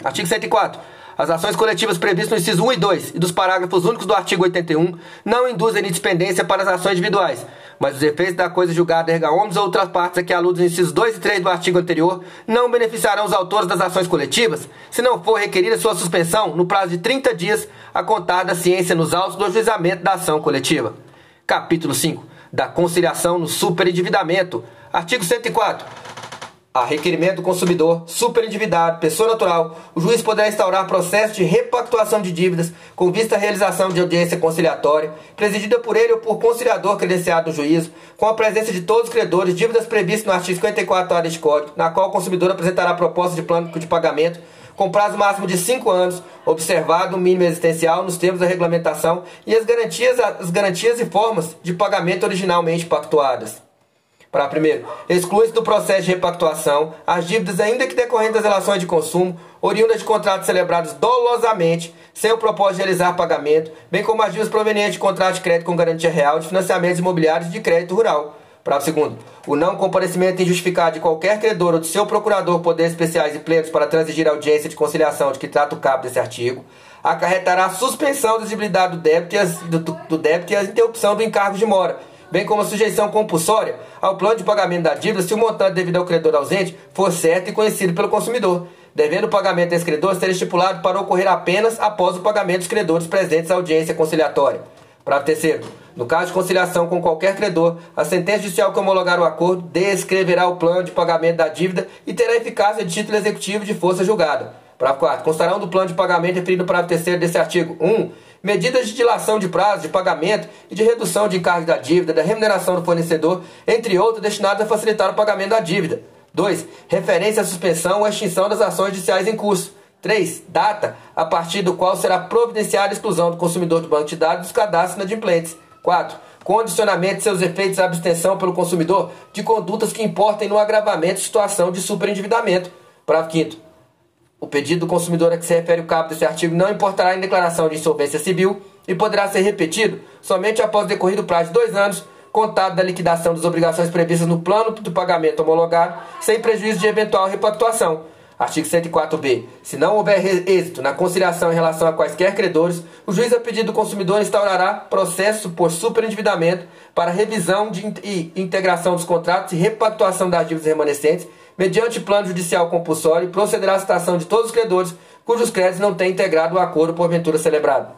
Speaker 1: Artigo 104. As ações coletivas previstas no inciso 1 e 2 e dos parágrafos únicos do artigo 81 não induzem indispendência para as ações individuais, mas os efeitos da coisa julgada erga omnes ou outras partes a que aludem os incisos 2 e 3 do artigo anterior não beneficiarão os autores das ações coletivas, se não for requerida sua suspensão no prazo de 30 dias a contar da ciência nos autos do ajuizamento da ação coletiva. Capítulo 5 da conciliação no superendividamento. Artigo 104 a requerimento do consumidor, superendividado, pessoa natural, o juiz poderá instaurar processo de repactuação de dívidas com vista à realização de audiência conciliatória, presidida por ele ou por conciliador credenciado no juízo, com a presença de todos os credores, dívidas previstas no artigo 54 deste Código, na qual o consumidor apresentará proposta de plano de pagamento com prazo máximo de 5 anos, observado o mínimo existencial nos termos da regulamentação e as garantias, as garantias e formas de pagamento originalmente pactuadas. Para primeiro, exclui-se do processo de repactuação as dívidas ainda que decorrentes das relações de consumo, oriundas de contratos celebrados dolosamente, sem o propósito de realizar pagamento, bem como as dívidas provenientes de contratos de crédito com garantia real de financiamentos imobiliários de crédito rural. Parágrafo segundo. O não comparecimento injustificado de qualquer credor ou de seu procurador poderes especiais e plenos para transigir a audiência de conciliação de que trata o cabo desse artigo, acarretará a suspensão da exigibilidade do débito e, as, do, do débito e a interrupção do encargo de mora, bem como a sujeição compulsória ao plano de pagamento da dívida se o montante devido ao credor ausente for certo e conhecido pelo consumidor, devendo o pagamento desse credor ser estipulado para ocorrer apenas após o pagamento dos credores presentes à audiência conciliatória. Parágrafo terceiro. No caso de conciliação com qualquer credor, a sentença judicial que homologar o acordo descreverá o plano de pagamento da dívida e terá eficácia de título executivo de força julgada. Parágrafo 4. Constarão do plano de pagamento referido no parágrafo 3 desse artigo 1 medidas de dilação de prazo de pagamento e de redução de encargos da dívida, da remuneração do fornecedor, entre outros destinados a facilitar o pagamento da dívida. 2. Referência à suspensão ou extinção das ações judiciais em curso. 3. Data a partir do qual será providenciada a exclusão do consumidor do banco de dados dos cadastros inadimplentes. 4. Condicionamento de seus efeitos à abstenção pelo consumidor de condutas que importem no agravamento de situação de superendividamento. Parágrafo 5 o pedido do consumidor a que se refere o cabo desse artigo não importará em declaração de insolvência civil e poderá ser repetido somente após decorrido o prazo de dois anos, contado da liquidação das obrigações previstas no plano de pagamento homologado, sem prejuízo de eventual repactuação. Artigo 104b. Se não houver êxito na conciliação em relação a quaisquer credores, o juiz, a pedido do consumidor, instaurará processo por superendividamento para revisão de, e integração dos contratos e repactuação das dívidas remanescentes mediante plano judicial compulsório, procederá à citação de todos os credores cujos créditos não tenham integrado o acordo porventura celebrado.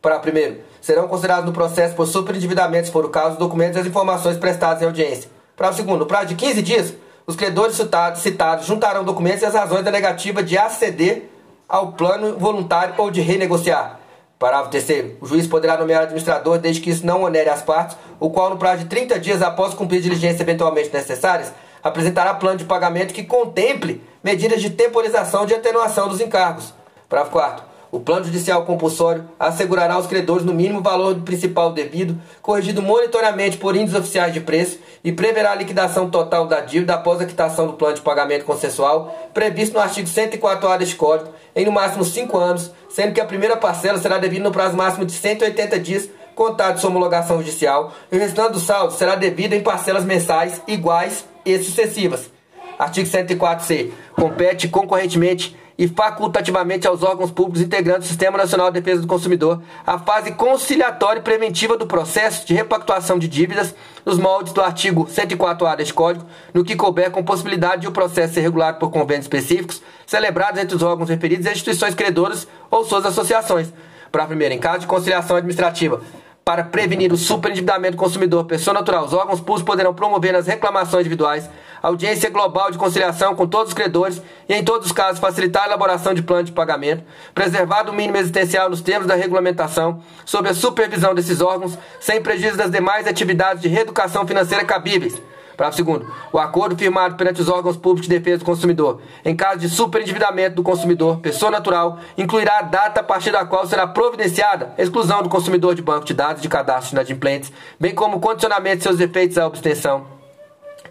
Speaker 1: Para primeiro, serão considerados no processo por superendividamento, se for o caso, os documentos e as informações prestadas em audiência. Para o segundo, no prazo de 15 dias, os credores citados, citados juntarão documentos e as razões da negativa de aceder ao plano voluntário ou de renegociar. Parágrafo 3 O juiz poderá nomear administrador desde que isso não onere as partes, o qual, no prazo de 30 dias após cumprir diligências eventualmente necessárias, apresentará plano de pagamento que contemple medidas de temporização de atenuação dos encargos. Parágrafo 4 o plano judicial compulsório assegurará aos credores no mínimo valor do principal devido, corrigido monitoramento por índices oficiais de preço, e preverá a liquidação total da dívida após a quitação do plano de pagamento consensual, previsto no artigo 104A deste Código, em no máximo 5 anos, sendo que a primeira parcela será devida no prazo máximo de 180 dias, contado sua homologação judicial, e o restante do saldo será devido em parcelas mensais iguais e sucessivas. Artigo 104c. Compete concorrentemente e facultativamente aos órgãos públicos integrantes do Sistema Nacional de Defesa do Consumidor a fase conciliatória e preventiva do processo de repactuação de dívidas nos moldes do artigo 104A deste Código, no que couber com possibilidade de o processo ser regulado por convênios específicos celebrados entre os órgãos referidos e instituições credoras ou suas associações. Para primeiro, em caso de conciliação administrativa, para prevenir o superendividamento do consumidor, pessoa natural, os órgãos públicos poderão promover nas reclamações individuais audiência global de conciliação com todos os credores e, em todos os casos, facilitar a elaboração de plano de pagamento, preservado o mínimo existencial nos termos da regulamentação, sob a supervisão desses órgãos, sem prejuízo das demais atividades de reeducação financeira cabíveis Parágrafo segundo. O acordo firmado perante os órgãos públicos de defesa do consumidor, em caso de superendividamento do consumidor, pessoa natural, incluirá a data a partir da qual será providenciada a exclusão do consumidor de banco de dados de cadastros inadimplentes, bem como o condicionamento de seus efeitos à abstenção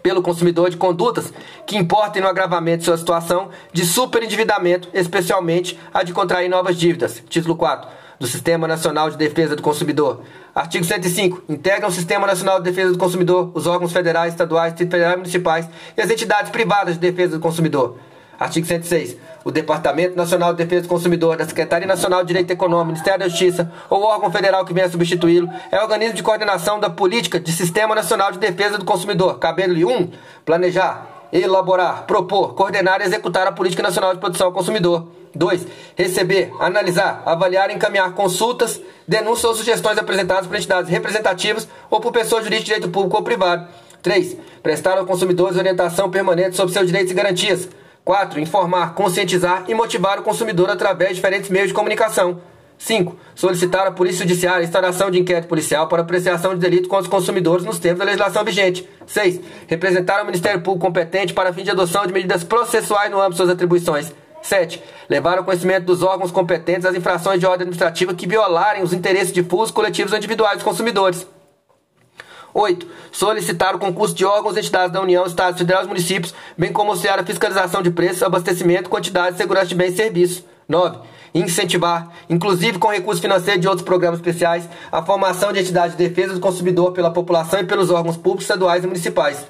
Speaker 1: pelo consumidor de condutas que importem no agravamento de sua situação de superendividamento, especialmente a de contrair novas dívidas. Título 4 do Sistema Nacional de Defesa do Consumidor. Artigo 105. Integram o Sistema Nacional de Defesa do Consumidor os órgãos federais, estaduais, federais e municipais e as entidades privadas de defesa do consumidor. Artigo 106. O Departamento Nacional de Defesa do Consumidor, da Secretaria Nacional de Direito Econômico, Ministério da Justiça ou órgão federal que venha substituí-lo é organismo de coordenação da política de Sistema Nacional de Defesa do Consumidor, cabendo-lhe 1. Um, planejar, elaborar, propor, coordenar e executar a Política Nacional de Proteção ao Consumidor. 2. Receber, analisar, avaliar e encaminhar consultas, denúncias ou sugestões apresentadas por entidades representativas ou por pessoas jurídicas de direito público ou privado. 3. Prestar aos consumidores orientação permanente sobre seus direitos e garantias. 4. Informar, conscientizar e motivar o consumidor através de diferentes meios de comunicação. 5. Solicitar à Polícia Judiciária a instauração de inquérito policial para apreciação de delito contra os consumidores nos termos da legislação vigente. 6. Representar o Ministério Público competente para fim de adoção de medidas processuais no âmbito de suas atribuições. 7. Levar ao conhecimento dos órgãos competentes as infrações de ordem administrativa que violarem os interesses difusos, coletivos ou individuais dos consumidores. 8. Solicitar o concurso de órgãos e entidades da União, Estados, Federais e municípios, bem como auxiliar a fiscalização de preços, abastecimento, quantidade e segurança de bens e serviços. 9. Incentivar, inclusive com recursos financeiros de outros programas especiais, a formação de entidades de defesa do consumidor pela população e pelos órgãos públicos, estaduais e municipais.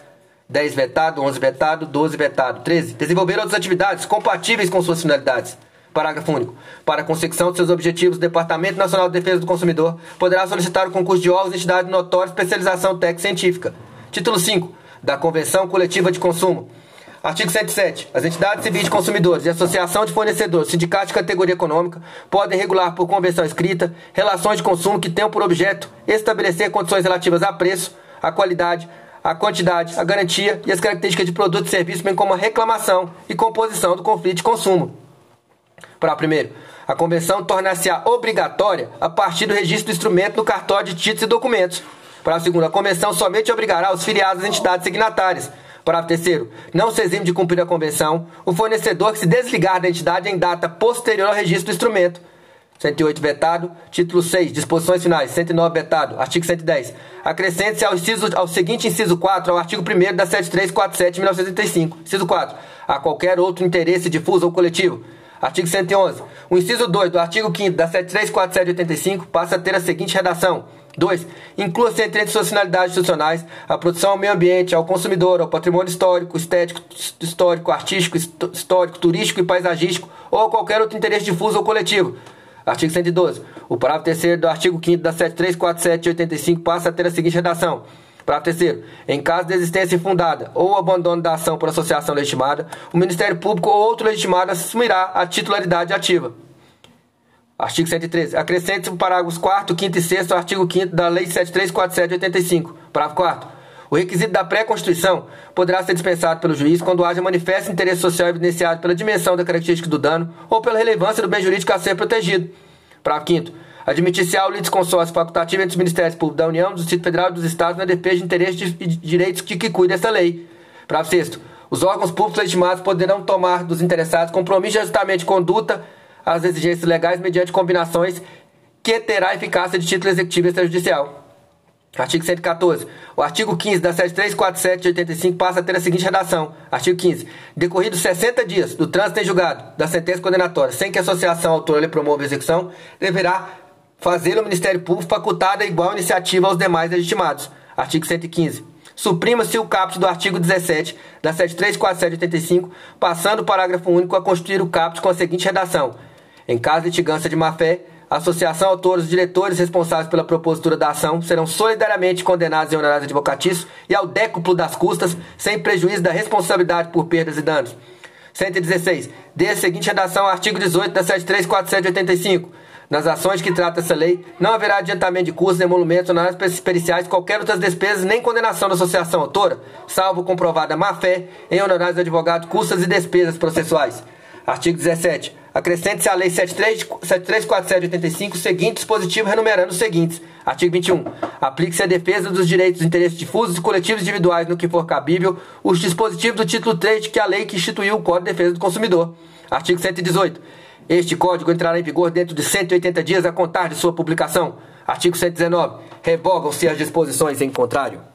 Speaker 1: 10 vetado, 11 vetado, 12 vetado. 13. Desenvolver outras atividades compatíveis com suas finalidades. Parágrafo único. Para a consecução de seus objetivos, o Departamento Nacional de Defesa do Consumidor poderá solicitar o concurso de órgãos e entidades de notória especialização técnica científica. Título 5. Da Convenção Coletiva de Consumo. Artigo 107. As entidades civis de consumidores e associação de fornecedores, sindicatos de categoria econômica, podem regular por convenção escrita relações de consumo que tenham por objeto estabelecer condições relativas a preço, a qualidade, a quantidade, a garantia e as características de produto e serviço, bem como a reclamação e composição do conflito de consumo. Para primeiro, a convenção tornar-se obrigatória a partir do registro do instrumento no cartório de títulos e documentos. Para segundo, a convenção somente obrigará os filiados às entidades signatárias. Para terceiro, não se exime de cumprir a convenção o fornecedor que se desligar da entidade em data posterior ao registro do instrumento. 108 vetado. Título 6. Disposições finais. 109 vetado. Artigo 110. Acrescente-se ao, ao seguinte inciso 4 ao artigo 1 da 7347 de 1985. Inciso 4. A qualquer outro interesse difuso ou coletivo. Artigo 111. O inciso 2 do artigo 5 da 7347 de 85 passa a ter a seguinte redação. 2. Inclua-se entre suas finalidades institucionais a produção ao meio ambiente, ao consumidor, ao patrimônio histórico, estético, histórico, artístico, histórico, turístico e paisagístico ou qualquer outro interesse difuso ou coletivo Artigo 112. O parágrafo 3 do artigo 5 da 7347 de 85 passa a ter a seguinte redação. Parágrafo 3 Em caso de existência infundada ou abandono da ação por associação legitimada, o Ministério Público ou outro legitimado assumirá a titularidade ativa. Artigo 113. Acrescente os parágrafos 4, 5 e 6 ao artigo 5 da Lei 7347 de 85. Parágrafo 4 o requisito da pré-constituição poderá ser dispensado pelo juiz quando haja manifesto interesse social evidenciado pela dimensão da característica do dano ou pela relevância do bem jurídico a ser protegido. Parágrafo 5 Admitir-se ao litisconsórcio facultativo entre os Ministérios Públicos da União, do Distrito Federal e dos Estados na defesa de interesses e direitos de que cuida esta lei. Parágrafo 6 Os órgãos públicos legitimados poderão tomar dos interessados compromisso de ajustamento de conduta às exigências legais mediante combinações que terá eficácia de título executivo extrajudicial. Artigo 114. O artigo 15 da 7347 de 85 passa a ter a seguinte redação. Artigo 15. Decorridos 60 dias do trânsito em julgado da sentença condenatória, sem que a associação autora lhe promova a execução, deverá fazer o Ministério Público facultada igual iniciativa aos demais legitimados. Artigo 115. Suprima-se o caput do artigo 17 da 7347 de 85, passando o parágrafo único a constituir o caput com a seguinte redação. Em caso de litigância de má-fé, associação autores, diretores responsáveis pela propositura da ação serão solidariamente condenados em honorários advocatícios e ao décuplo das custas, sem prejuízo da responsabilidade por perdas e danos. 116. Dê a seguinte redação ao artigo 18 da 7347 de 85. Nas ações que trata essa lei, não haverá adiantamento de custos, emolumentos, honorários periciais, qualquer outras despesas, nem condenação da associação autora, salvo comprovada má-fé em honorários de advogado, custas e despesas processuais. Artigo 17. Acrescente-se à Lei 7347 de 85 o seguinte dispositivo renumerando os seguintes. Artigo 21. Aplique-se à defesa dos direitos e interesses difusos e coletivos individuais no que for cabível os dispositivos do título 3 de que a lei que instituiu o Código de Defesa do Consumidor. Artigo 118. Este código entrará em vigor dentro de 180 dias a contar de sua publicação. Artigo 119. Revogam-se as disposições em contrário.